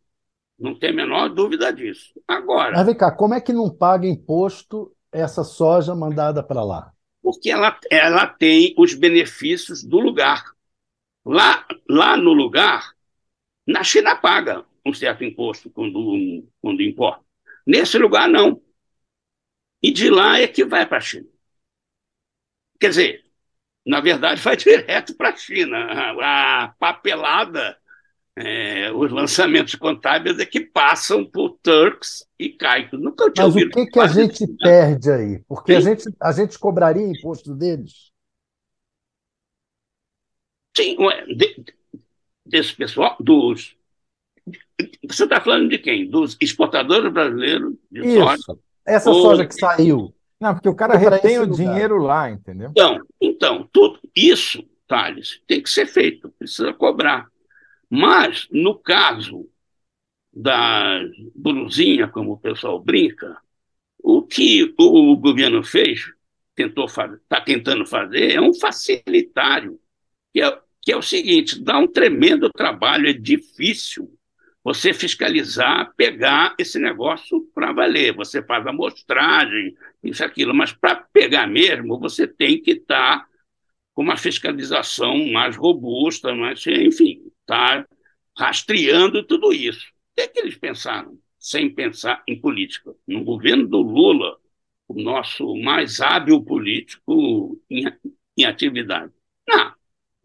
Não tem a menor dúvida disso. Agora. Mas vem cá, como é que não paga imposto essa soja mandada para lá? Porque ela, ela tem os benefícios do lugar. Lá, lá no lugar, na China paga um certo imposto quando, quando importa. Nesse lugar, não. E de lá é que vai para a China. Quer dizer, na verdade, vai *laughs* direto para a China. A papelada, é, os lançamentos contábeis é que passam por Turks e Caicos. Nunca tinha Mas o que, que a gente isso, perde aí? Porque a gente, a gente cobraria imposto deles? Sim, de, desse pessoal, dos. Você está falando de quem? Dos exportadores brasileiros de Isso. soja? Essa ou... soja que saiu. Não, porque o cara retém o dinheiro lá, entendeu? Então, então tudo isso, Thales, tem que ser feito, precisa cobrar. Mas, no caso da blusinha, como o pessoal brinca, o que o governo fez, tentou está tentando fazer, é um facilitário, que é, que é o seguinte: dá um tremendo trabalho, é difícil você fiscalizar, pegar esse negócio para valer. Você faz amostragem, isso, aquilo, mas para pegar mesmo, você tem que estar tá com uma fiscalização mais robusta, mas, enfim, está rastreando tudo isso. O que, é que eles pensaram, sem pensar em política? No governo do Lula, o nosso mais hábil político em, em atividade. Não,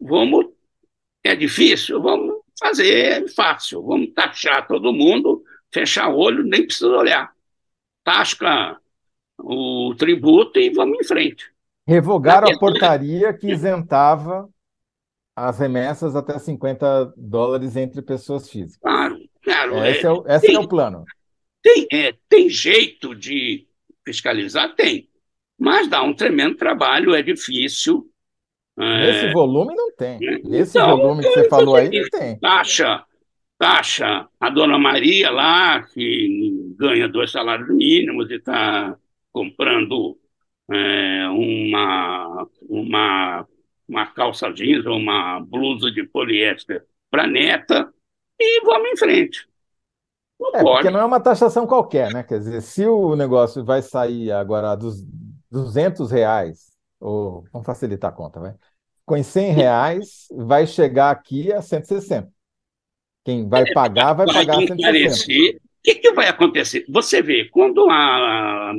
vamos. É difícil? Vamos fazer fácil. Vamos taxar todo mundo, fechar o olho, nem precisa olhar. Tasca o tributo e vamos em frente. Revogaram a portaria que isentava as remessas até 50 dólares entre pessoas físicas. Claro, claro. Esse, é, é, o, esse tem, é o plano. Tem, é, tem jeito de fiscalizar? Tem. Mas dá um tremendo trabalho, é difícil. Nesse é... volume não tem. Nesse então, volume que você falou aí, não tem. Taxa, taxa a dona Maria lá, que ganha dois salários mínimos e está comprando é, uma, uma, uma calça jeans ou uma blusa de poliéster para neta e vamos em frente. Não é, pode. porque não é uma taxação qualquer, né? Quer dizer, se o negócio vai sair agora dos 200 reais, ou vamos facilitar a conta, vai com 100 reais, vai chegar aqui a 160. Quem vai pagar, vai, vai pagar 160. O que, que vai acontecer? Você vê, quando a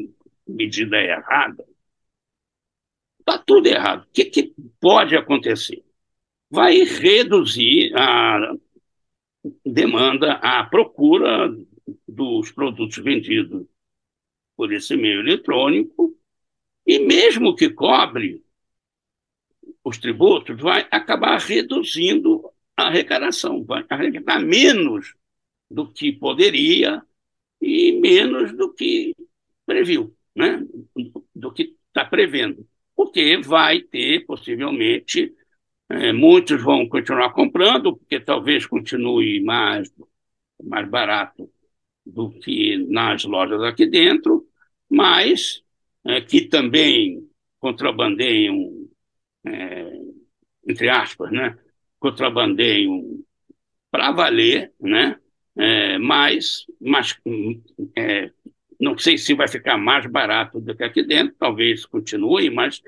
medida é errada, está tudo errado. O que, que pode acontecer? Vai reduzir a demanda, a procura dos produtos vendidos por esse meio eletrônico, e mesmo que cobre, os tributos, vai acabar reduzindo a arrecadação, vai arrecadar menos do que poderia e menos do que previu, né? do que está prevendo. Porque vai ter, possivelmente, é, muitos vão continuar comprando, porque talvez continue mais, mais barato do que nas lojas aqui dentro, mas é, que também contrabandeiam é, entre aspas, né, contrabandeio para valer, né, é, mas, mas é, não sei se vai ficar mais barato do que aqui dentro, talvez continue, mas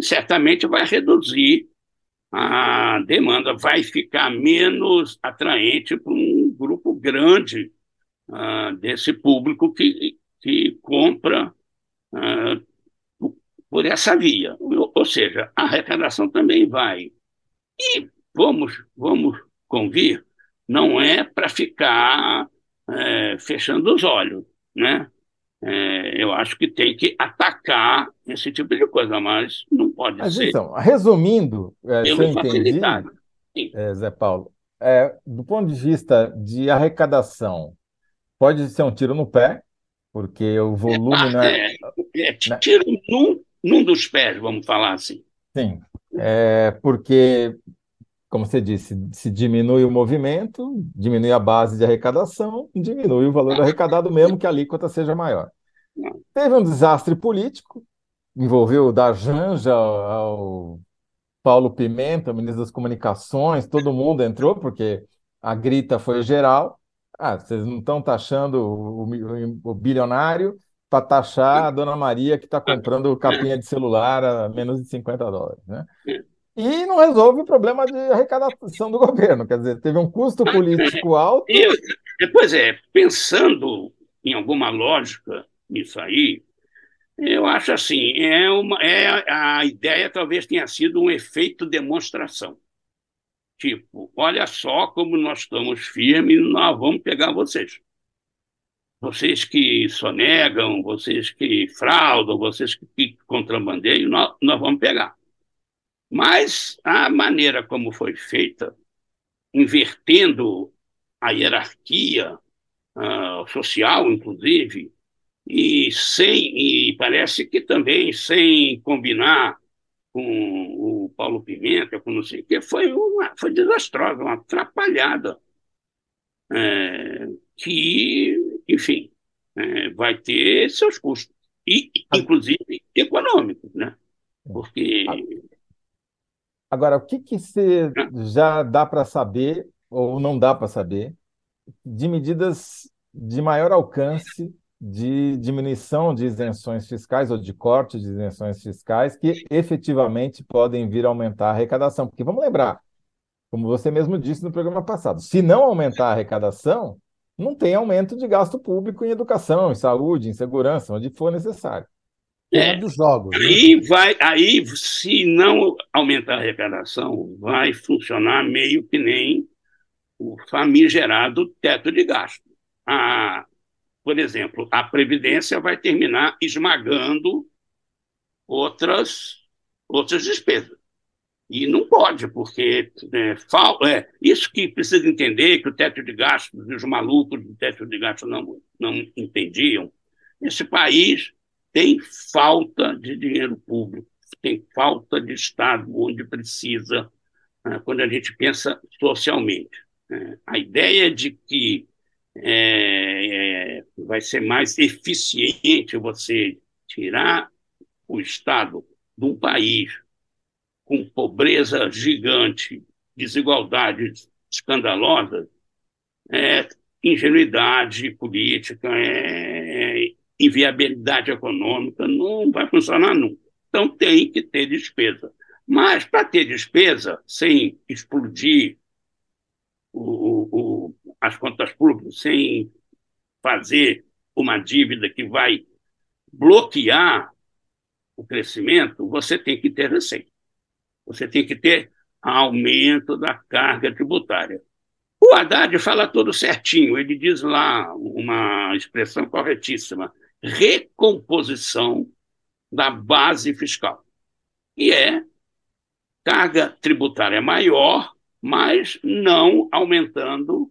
certamente vai reduzir a demanda, vai ficar menos atraente para um grupo grande uh, desse público que, que compra uh, por essa via. Ou seja, a arrecadação também vai. E vamos, vamos convir, não é para ficar é, fechando os olhos, né? É, eu acho que tem que atacar esse tipo de coisa, mas não pode Mas ser. então, resumindo, é, se eu entendi, é, Zé Paulo, é, do ponto de vista de arrecadação, pode ser um tiro no pé, porque o volume não é. É, é, né? tiro num, dos pés, vamos falar assim. Sim, é porque, como você disse, se diminui o movimento, diminui a base de arrecadação, diminui o valor arrecadado, mesmo que a alíquota seja maior. Teve um desastre político, envolveu da Janja ao Paulo Pimenta, ministro das Comunicações, todo mundo entrou, porque a grita foi geral. Ah, vocês não estão taxando o, o- o bilionário para taxar a Dona Maria que está comprando capinha de celular a menos de 50 dólares, né? E não resolve o problema de arrecadação do *laughs* governo. Quer dizer, teve um custo político alto. Eu, pois é, pensando em alguma lógica nisso aí, eu acho assim, é uma, é, a ideia talvez tenha sido um efeito demonstração. Tipo, olha só como nós estamos firmes, nós vamos pegar vocês. Vocês que sonegam, vocês que fraudam, vocês que contrabandeiam, nós, nós vamos pegar. Mas a maneira como foi feita, invertendo a hierarquia ah, social, inclusive, e sem e parece que também sem combinar com o Paulo Pimenta, com não sei o que, foi uma foi desastrosa, uma atrapalhada é, que, enfim, é, vai ter seus custos e inclusive econômicos, né? Porque Agora, o que que você já dá para saber ou não dá para saber de medidas de maior alcance de diminuição de isenções fiscais ou de corte de isenções fiscais que efetivamente podem vir a aumentar a arrecadação? Porque vamos lembrar, como você mesmo disse no programa passado, se não aumentar a arrecadação, não tem aumento de gasto público em educação, em saúde, em segurança, onde for necessário. Tema dos jogos. né? Aí vai, aí se não aumentar a arrecadação, vai funcionar meio que nem o famigerado teto de gasto. A, por exemplo, a previdência vai terminar esmagando outras outras despesas. E não pode, porque é, fal- é, isso que precisa entender, que o teto de gastos, os malucos do teto de gastos não, não entendiam. Esse país tem falta de dinheiro público, tem falta de Estado onde precisa, né, quando a gente pensa socialmente. né. A ideia de que é, é, vai ser mais eficiente você tirar o Estado de um país com pobreza gigante, desigualdades escandalosas, é ingenuidade política, é inviabilidade econômica, não vai funcionar nunca. Então tem que ter despesa. Mas para ter despesa, sem explodir o- o- as contas públicas, sem fazer uma dívida que vai bloquear o crescimento, você tem que ter receita. Você tem que ter aumento da carga tributária. O Haddad fala tudo certinho, ele diz lá uma expressão corretíssima: recomposição da base fiscal. E é carga tributária maior, mas não aumentando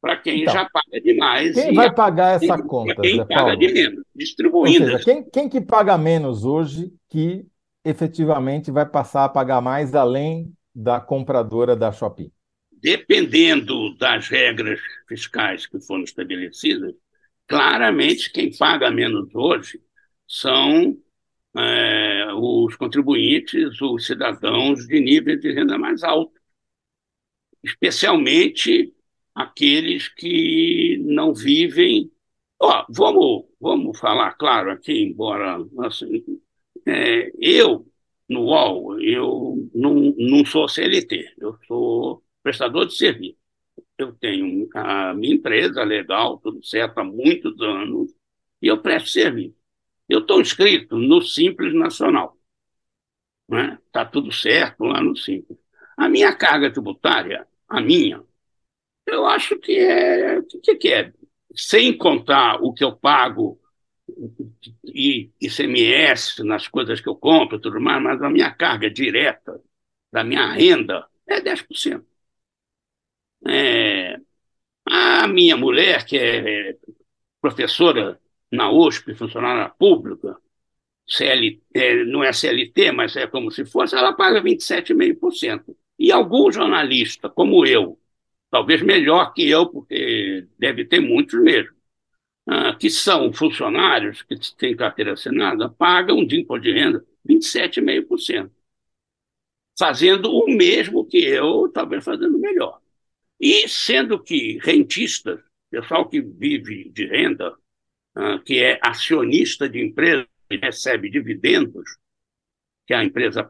para quem Então, já paga demais. Quem vai pagar essa para conta, quem Zé paga Paulo? de menos, distribuindo. seja, quem, quem que paga menos hoje que efetivamente vai passar a pagar mais além da compradora da Shopee? dependendo das regras fiscais que foram estabelecidas, claramente quem paga menos hoje são é, os contribuintes, os cidadãos de nível de renda mais alto, especialmente aqueles que não vivem. Ó, vamos, vamos falar claro aqui, embora assim, é, eu no UOL eu não, não sou CLT, eu sou prestador de serviço. Eu tenho a minha empresa legal, tudo certo, há muitos anos, e eu presto serviço. Eu estou inscrito no Simples Nacional. Né? Tá tudo certo lá no Simples. A minha carga tributária, a minha, Eu acho que é. O que, que é? Sem contar o que eu pago e ICMS nas coisas que eu compro tudo mais, mas a minha carga direta da minha renda é 10%. É, a minha mulher, que é professora na USP, funcionária pública, CL, é, não é CLT, mas é como se fosse, ela paga 27,5%. E algum jornalista, como eu, talvez melhor que eu, porque deve ter muitos mesmo, ah, que são funcionários que têm carteira assinada, pagam de imposto de renda 27,5%, fazendo o mesmo que eu, talvez fazendo melhor. E sendo que rentistas, pessoal que vive de renda, ah, que é acionista de empresa e recebe dividendos, que a empresa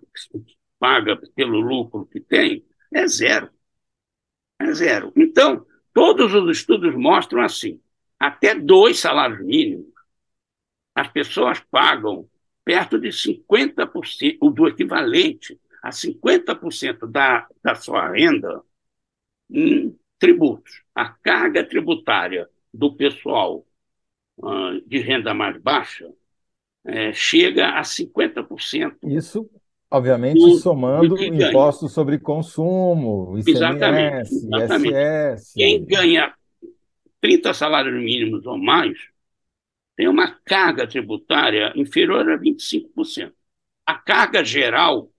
paga pelo lucro que tem, é zero. É zero. Então, todos os estudos mostram assim: até dois salários mínimos, as pessoas pagam perto de 50%, o do equivalente a 50% da, da sua renda em tributos. A carga tributária do pessoal uh, de renda mais baixa é, chega a 50%. Isso, obviamente, do, somando do impostos sobre consumo, ICMS, exatamente, exatamente. ISS. Quem ganha 30 salários mínimos ou mais tem uma carga tributária inferior a 25%. A carga geral,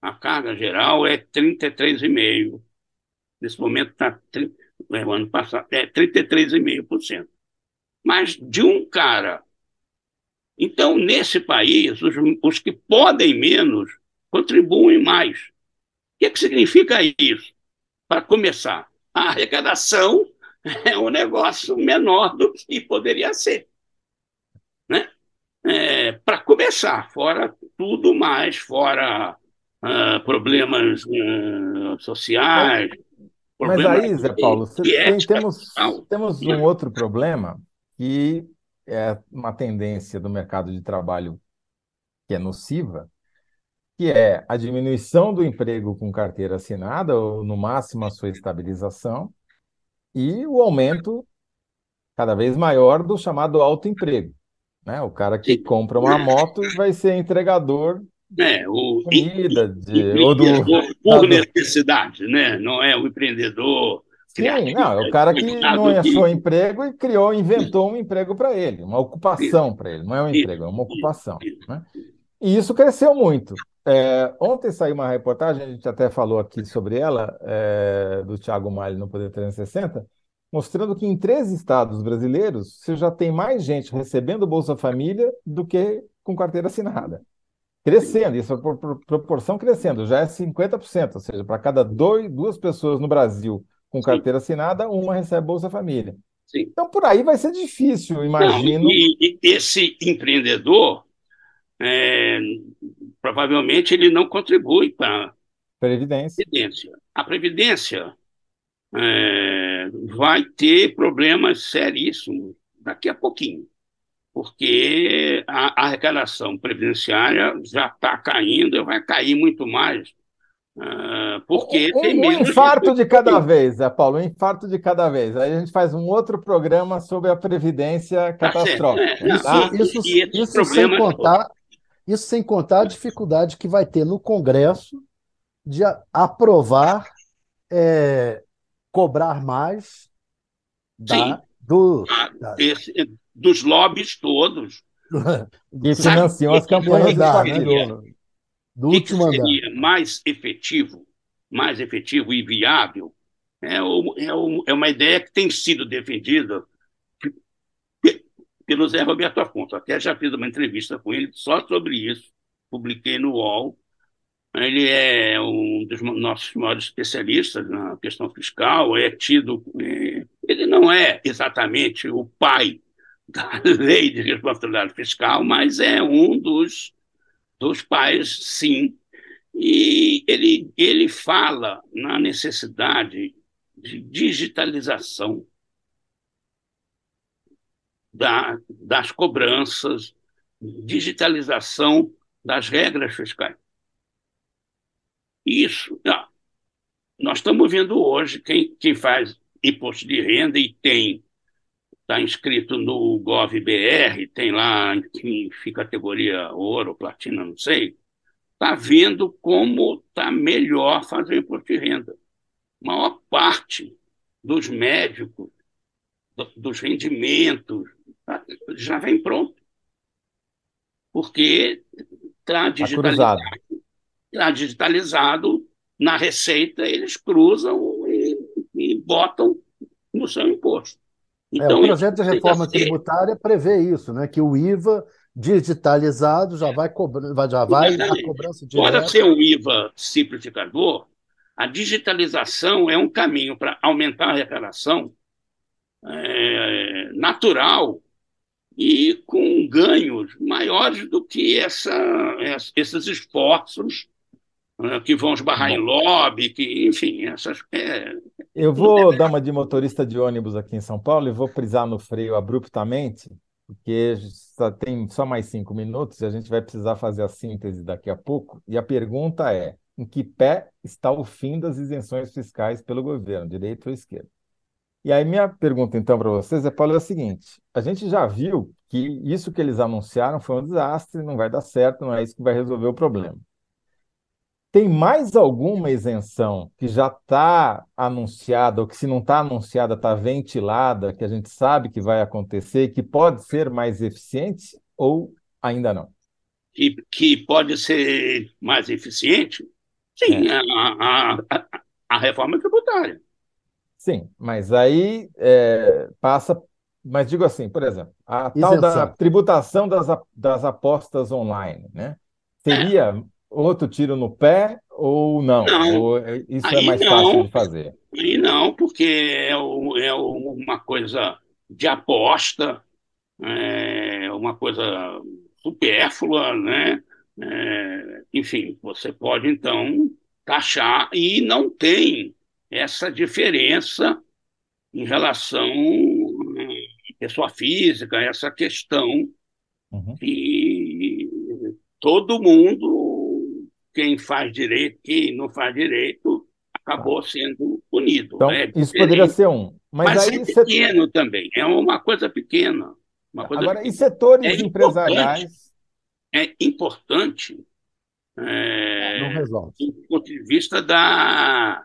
a carga geral é 33,5%. Nesse momento está, no é, ano passado, é 33,5%. Mas de um cara. Então, nesse país, os, os que podem menos contribuem mais. O que, é que significa isso? Para começar, a arrecadação *laughs* é um negócio menor do que poderia ser. Né? É, Para começar, fora tudo mais, fora uh, problemas uh, sociais. Mas aí, Zé Paulo, tem, temos, temos um outro problema que é uma tendência do mercado de trabalho que é nociva, que é a diminuição do emprego com carteira assinada, ou no máximo a sua estabilização, e o aumento cada vez maior do chamado autoemprego. Né? O cara que compra uma moto vai ser entregador é, o comida, de, ou do, *laughs* por necessidade, né? não é o empreendedor Sim, não, é o cara que não achou emprego e criou, inventou um emprego para ele, uma ocupação para ele. Não é um emprego, é uma ocupação. Né? E isso cresceu muito. É, ontem saiu uma reportagem, a gente até falou aqui sobre ela, é, do Thiago Malho no Poder 360, mostrando que em três estados brasileiros você já tem mais gente recebendo Bolsa Família do que com carteira assinada. Crescendo, isso é por, por proporção crescendo, já é 50%, ou seja, para cada dois, duas pessoas no Brasil com carteira Sim. assinada, uma recebe Bolsa Família. Sim. Então, por aí vai ser difícil, imagino. Não, e, e esse empreendedor é, provavelmente ele não contribui para a Previdência. Previdência. A Previdência é, vai ter problemas seríssimos daqui a pouquinho, porque a, a arrecadação previdenciária já está caindo e vai cair muito mais. Uh, porque um, tem um infarto de cada vez, Zé Paulo, um infarto de cada vez. Aí a gente faz um outro programa sobre a previdência tá catastrófica. É, tá? Isso, isso, isso sem contar isso sem contar a dificuldade que vai ter no Congresso de aprovar, é, cobrar mais da, do, ah, da... Esse, dos lobbies todos. *laughs* que financiam as campanhas da, né, do, do que último que seria andar. mais efetivo, mais efetivo e viável, é, é, é uma ideia que tem sido defendida pelo Zé Roberto Afonso. Até já fiz uma entrevista com ele só sobre isso, publiquei no UOL. Ele é um dos nossos maiores especialistas na questão fiscal, é tido. É, ele não é exatamente o pai *laughs* da lei de responsabilidade fiscal, mas é um dos, dos pais, sim. E ele, ele fala na necessidade de digitalização da, das cobranças, digitalização das regras fiscais. Isso, nós estamos vendo hoje quem, quem faz imposto de renda e tem, está inscrito no GovBR, tem lá, enfim, categoria ouro, platina, não sei, está vendo como está melhor fazer imposto de renda. A maior parte dos médicos, dos rendimentos, já vem pronto. Porque está digitalizado. Está digitalizado na receita, eles cruzam e, e botam no seu imposto. Então, é, o projeto de reforma tributária prevê isso, né? que o IVA digitalizado já vai cobrando, já vai a cobrança direta. Pode ser o IVA simplificador, a digitalização é um caminho para aumentar a arrecadação é, natural e com ganhos maiores do que essa, esses esforços né, que vão esbarrar Bom. em lobby, que, enfim, essas. É, eu vou dar uma de motorista de ônibus aqui em São Paulo e vou prisar no freio abruptamente, porque só tem só mais cinco minutos e a gente vai precisar fazer a síntese daqui a pouco. E a pergunta é: em que pé está o fim das isenções fiscais pelo governo, direita ou esquerda? E aí minha pergunta então para vocês é, Paulo, é a seguinte: a gente já viu que isso que eles anunciaram foi um desastre, não vai dar certo, não é isso que vai resolver o problema. Tem mais alguma isenção que já está anunciada, ou que se não está anunciada, está ventilada, que a gente sabe que vai acontecer, que pode ser mais eficiente ou ainda não? Que, que pode ser mais eficiente? Sim, é. a, a, a, reforma tributária. Sim, mas aí é, passa. Mas digo assim, por exemplo, a Isenção. tal da tributação das, das apostas online, né? Seria é outro tiro no pé ou não? não ou é, isso é mais não, fácil de fazer? Aí não, porque é, é uma coisa de aposta, é uma coisa supérflua, né? É, enfim, você pode então taxar e não tem essa diferença em relação à pessoa física, essa questão uhum. que todo mundo quem faz direito, quem não faz direito, acabou tá. sendo punido. Então, né? isso poderia ser um. Mas, Mas aí, é pequeno também, é uma coisa pequena. Uma coisa Agora, pequena. e setores é empresariais? É importante. É, não resolve. Do ponto de vista da,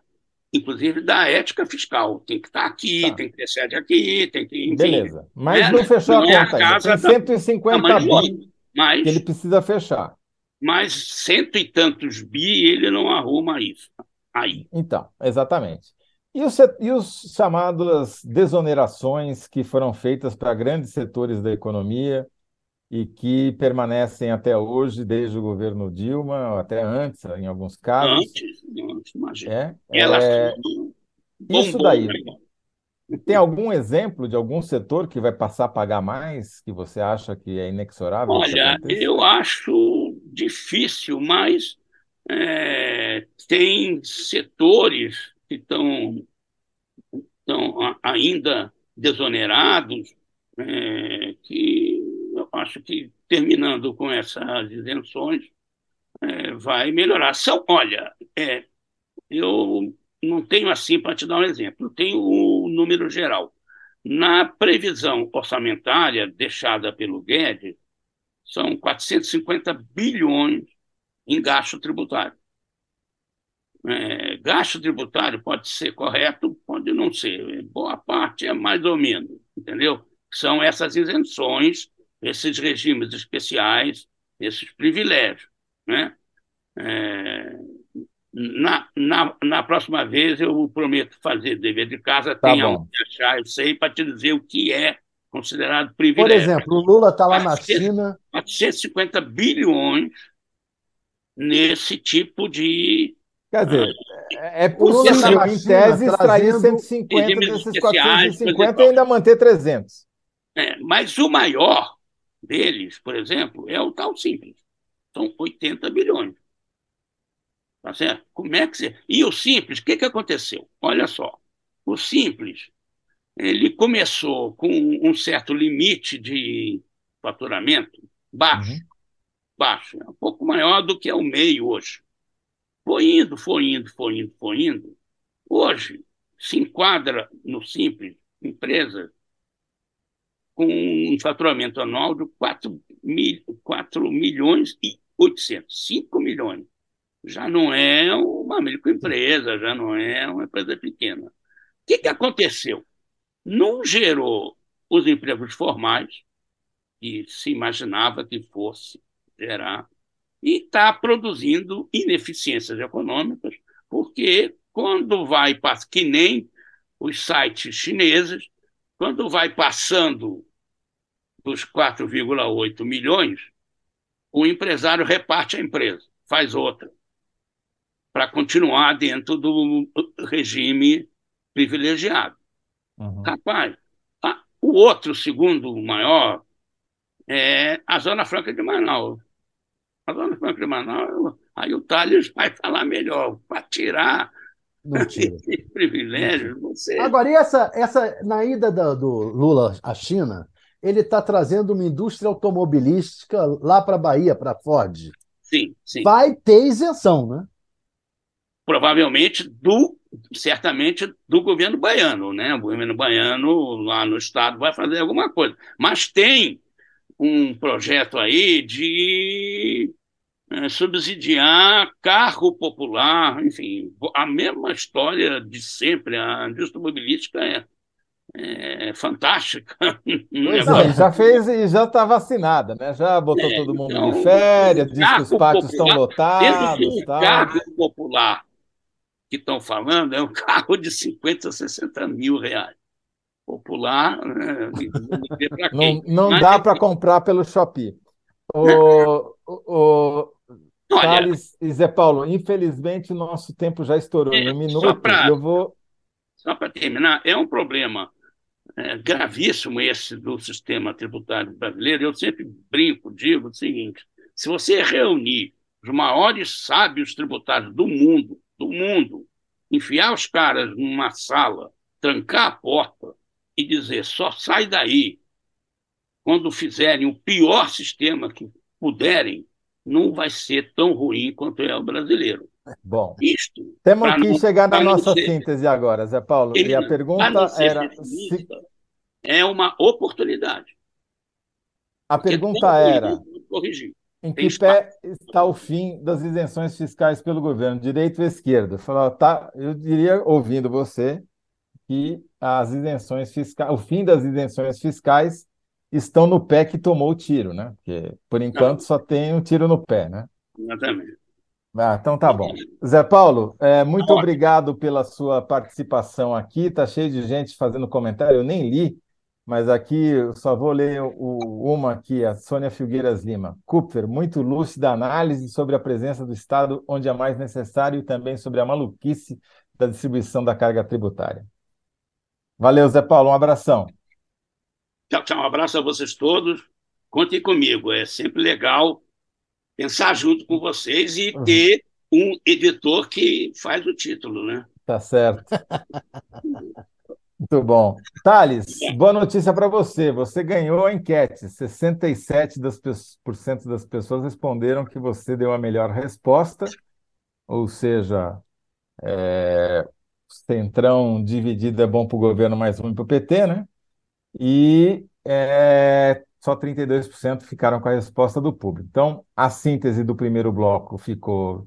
inclusive da ética fiscal. Tem que estar aqui, tá. tem que ter sede aqui, tem que. Enfim, Beleza. Mas né? não fechou não a conta é a ainda. Tem 150 da... bi mas, que ele precisa fechar mas cento e tantos bi ele não arruma isso aí. Então, exatamente. E os, e os chamadas desonerações que foram feitas para grandes setores da economia e que permanecem até hoje, desde o governo Dilma, até antes, em alguns casos. Antes, antes imagina. É, Ela é, isso daí. Tem algum exemplo de algum setor que vai passar a pagar mais, que você acha que é inexorável? Olha, eu acho difícil, mas é, tem setores que estão, estão ainda desonerados, é, que acho que terminando com essas isenções é, vai melhorar. São, olha, é, eu não tenho assim para te dar um exemplo, eu tenho o número geral. Na previsão orçamentária deixada pelo Guedes, são 450 bilhões em gasto tributário. É, gasto tributário pode ser correto, pode não ser. Boa parte é mais ou menos, entendeu? São essas isenções, esses regimes especiais, esses privilégios. Né? É, na, na, na próxima vez eu prometo fazer dever de casa, tá tem algo que achar, eu sei, para te dizer o que é considerado privilégio. Por exemplo, o Lula está lá 400, na China. 450 bilhões nesse tipo de. Quer dizer, é, é possível, em tese, extrair 150 desses 450 e ainda manter 300. É, mas o maior deles, por exemplo, é o tal simples. São 80 bilhões. Tá certo? Como é que você. E o simples, o que, que aconteceu? Olha só. O simples ele começou com um certo limite de faturamento baixo, uhum. baixo, um pouco maior do que é o meio hoje. Foi indo, foi indo, foi indo, foi indo. Hoje, se enquadra no Simples, empresa com um faturamento anual de 4, mil, 4 milhões e 800, 5 milhões. Já não é uma microempresa, já não é uma empresa pequena. O que, que aconteceu? Não gerou os empregos formais, que se imaginava que fosse gerar, e está produzindo ineficiências econômicas, porque quando vai, que nem os sites chineses, quando vai passando dos 4,8 milhões, o empresário reparte a empresa, faz outra, para continuar dentro do regime privilegiado. Uhum. Rapaz, a, o outro, segundo maior, é a Zona Franca de Manaus. A Zona Franca de Manaus, aí o Thales vai falar melhor, para tirar não tira. *laughs* privilégios. Você... Agora, e essa, essa na ida do, do Lula à China, ele está trazendo uma indústria automobilística lá para a Bahia, para a Ford. Sim, sim. Vai ter isenção, né? Provavelmente do, certamente do governo baiano, né? O governo baiano lá no estado vai fazer alguma coisa. Mas tem um projeto aí de é, subsidiar carro popular, enfim, a mesma história de sempre. A indústria automobilística é é, fantástica. *laughs* Não, já fez e já está vacinada, né? Já botou é, todo mundo então, de férias, diz que os pátios estão lotados. O carro popular que estão falando é um *laughs* carro de 50, 60 mil reais. Popular, né? não, não Mas, dá para comprar pelo Shopee. O, o, o Thales e Zé Paulo, infelizmente o nosso tempo já estourou. É, um minuto, pra, eu vou. Só para terminar, é um problema é, gravíssimo esse do sistema tributário brasileiro. Eu sempre brinco, digo o seguinte: se você reunir os maiores sábios tributários do mundo, do mundo, enfiar os caras numa sala, trancar a porta e dizer só sai daí quando fizerem o pior sistema que puderem, não vai ser tão ruim quanto é o brasileiro. Bom, Isto, temos que não, chegar na nossa ser, síntese agora, Zé Paulo. e a pergunta era. Se... É uma oportunidade. A pergunta era: em que pé está o fim das isenções fiscais pelo governo, direito ou esquerda? Falou, tá, eu diria, ouvindo você, que as isenções fiscais, o fim das isenções fiscais estão no pé que tomou o tiro, né? Porque, por enquanto, só tem um tiro no pé, né? Exatamente. Ah, então tá bom. Zé Paulo, é, muito obrigado pela sua participação aqui. Tá cheio de gente fazendo comentário, eu nem li, mas aqui eu só vou ler o, uma aqui, a Sônia Filgueiras Lima. Cooper, muito lúcida análise sobre a presença do Estado onde é mais necessário e também sobre a maluquice da distribuição da carga tributária. Valeu, Zé Paulo, um abração. Tchau, tchau, um abraço a vocês todos. Contem comigo, é sempre legal pensar junto com vocês e ter um editor que faz o título, né? Tá certo. Muito bom. Thales, boa notícia para você. Você ganhou a enquete. 67% das, cento das pessoas responderam que você deu a melhor resposta, ou seja, é, centrão dividido é bom para o governo, mais ruim para o PT, né? E é, só 32% ficaram com a resposta do público. Então, a síntese do primeiro bloco ficou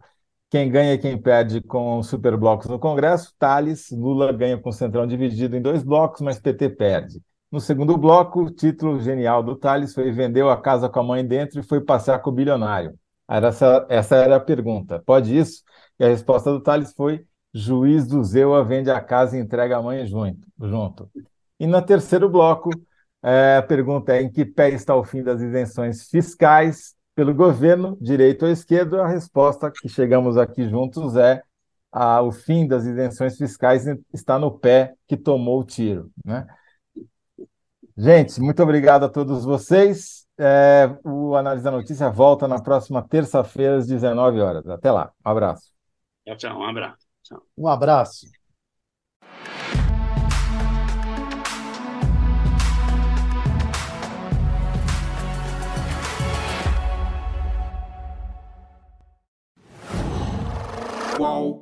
quem ganha e quem perde com superblocos no Congresso, Thales, Lula ganha com o Centrão dividido em dois blocos, mas PT perde. No segundo bloco, o título genial do Thales foi vendeu a casa com a mãe dentro e foi passear com o bilionário. Essa, essa era a pergunta. Pode isso? E a resposta do Thales foi juiz do Zewa vende a casa e entrega a mãe junto. E no terceiro bloco, é, a pergunta é: em que pé está o fim das isenções fiscais pelo governo, direito ou esquerdo? A resposta que chegamos aqui juntos é: a, o fim das isenções fiscais está no pé que tomou o tiro. Né? Gente, muito obrigado a todos vocês. É, o Análise da Notícia volta na próxima terça-feira, às 19 horas. Até lá. Um abraço. Tchau, tchau. Um abraço. Tchau. Um abraço. Qual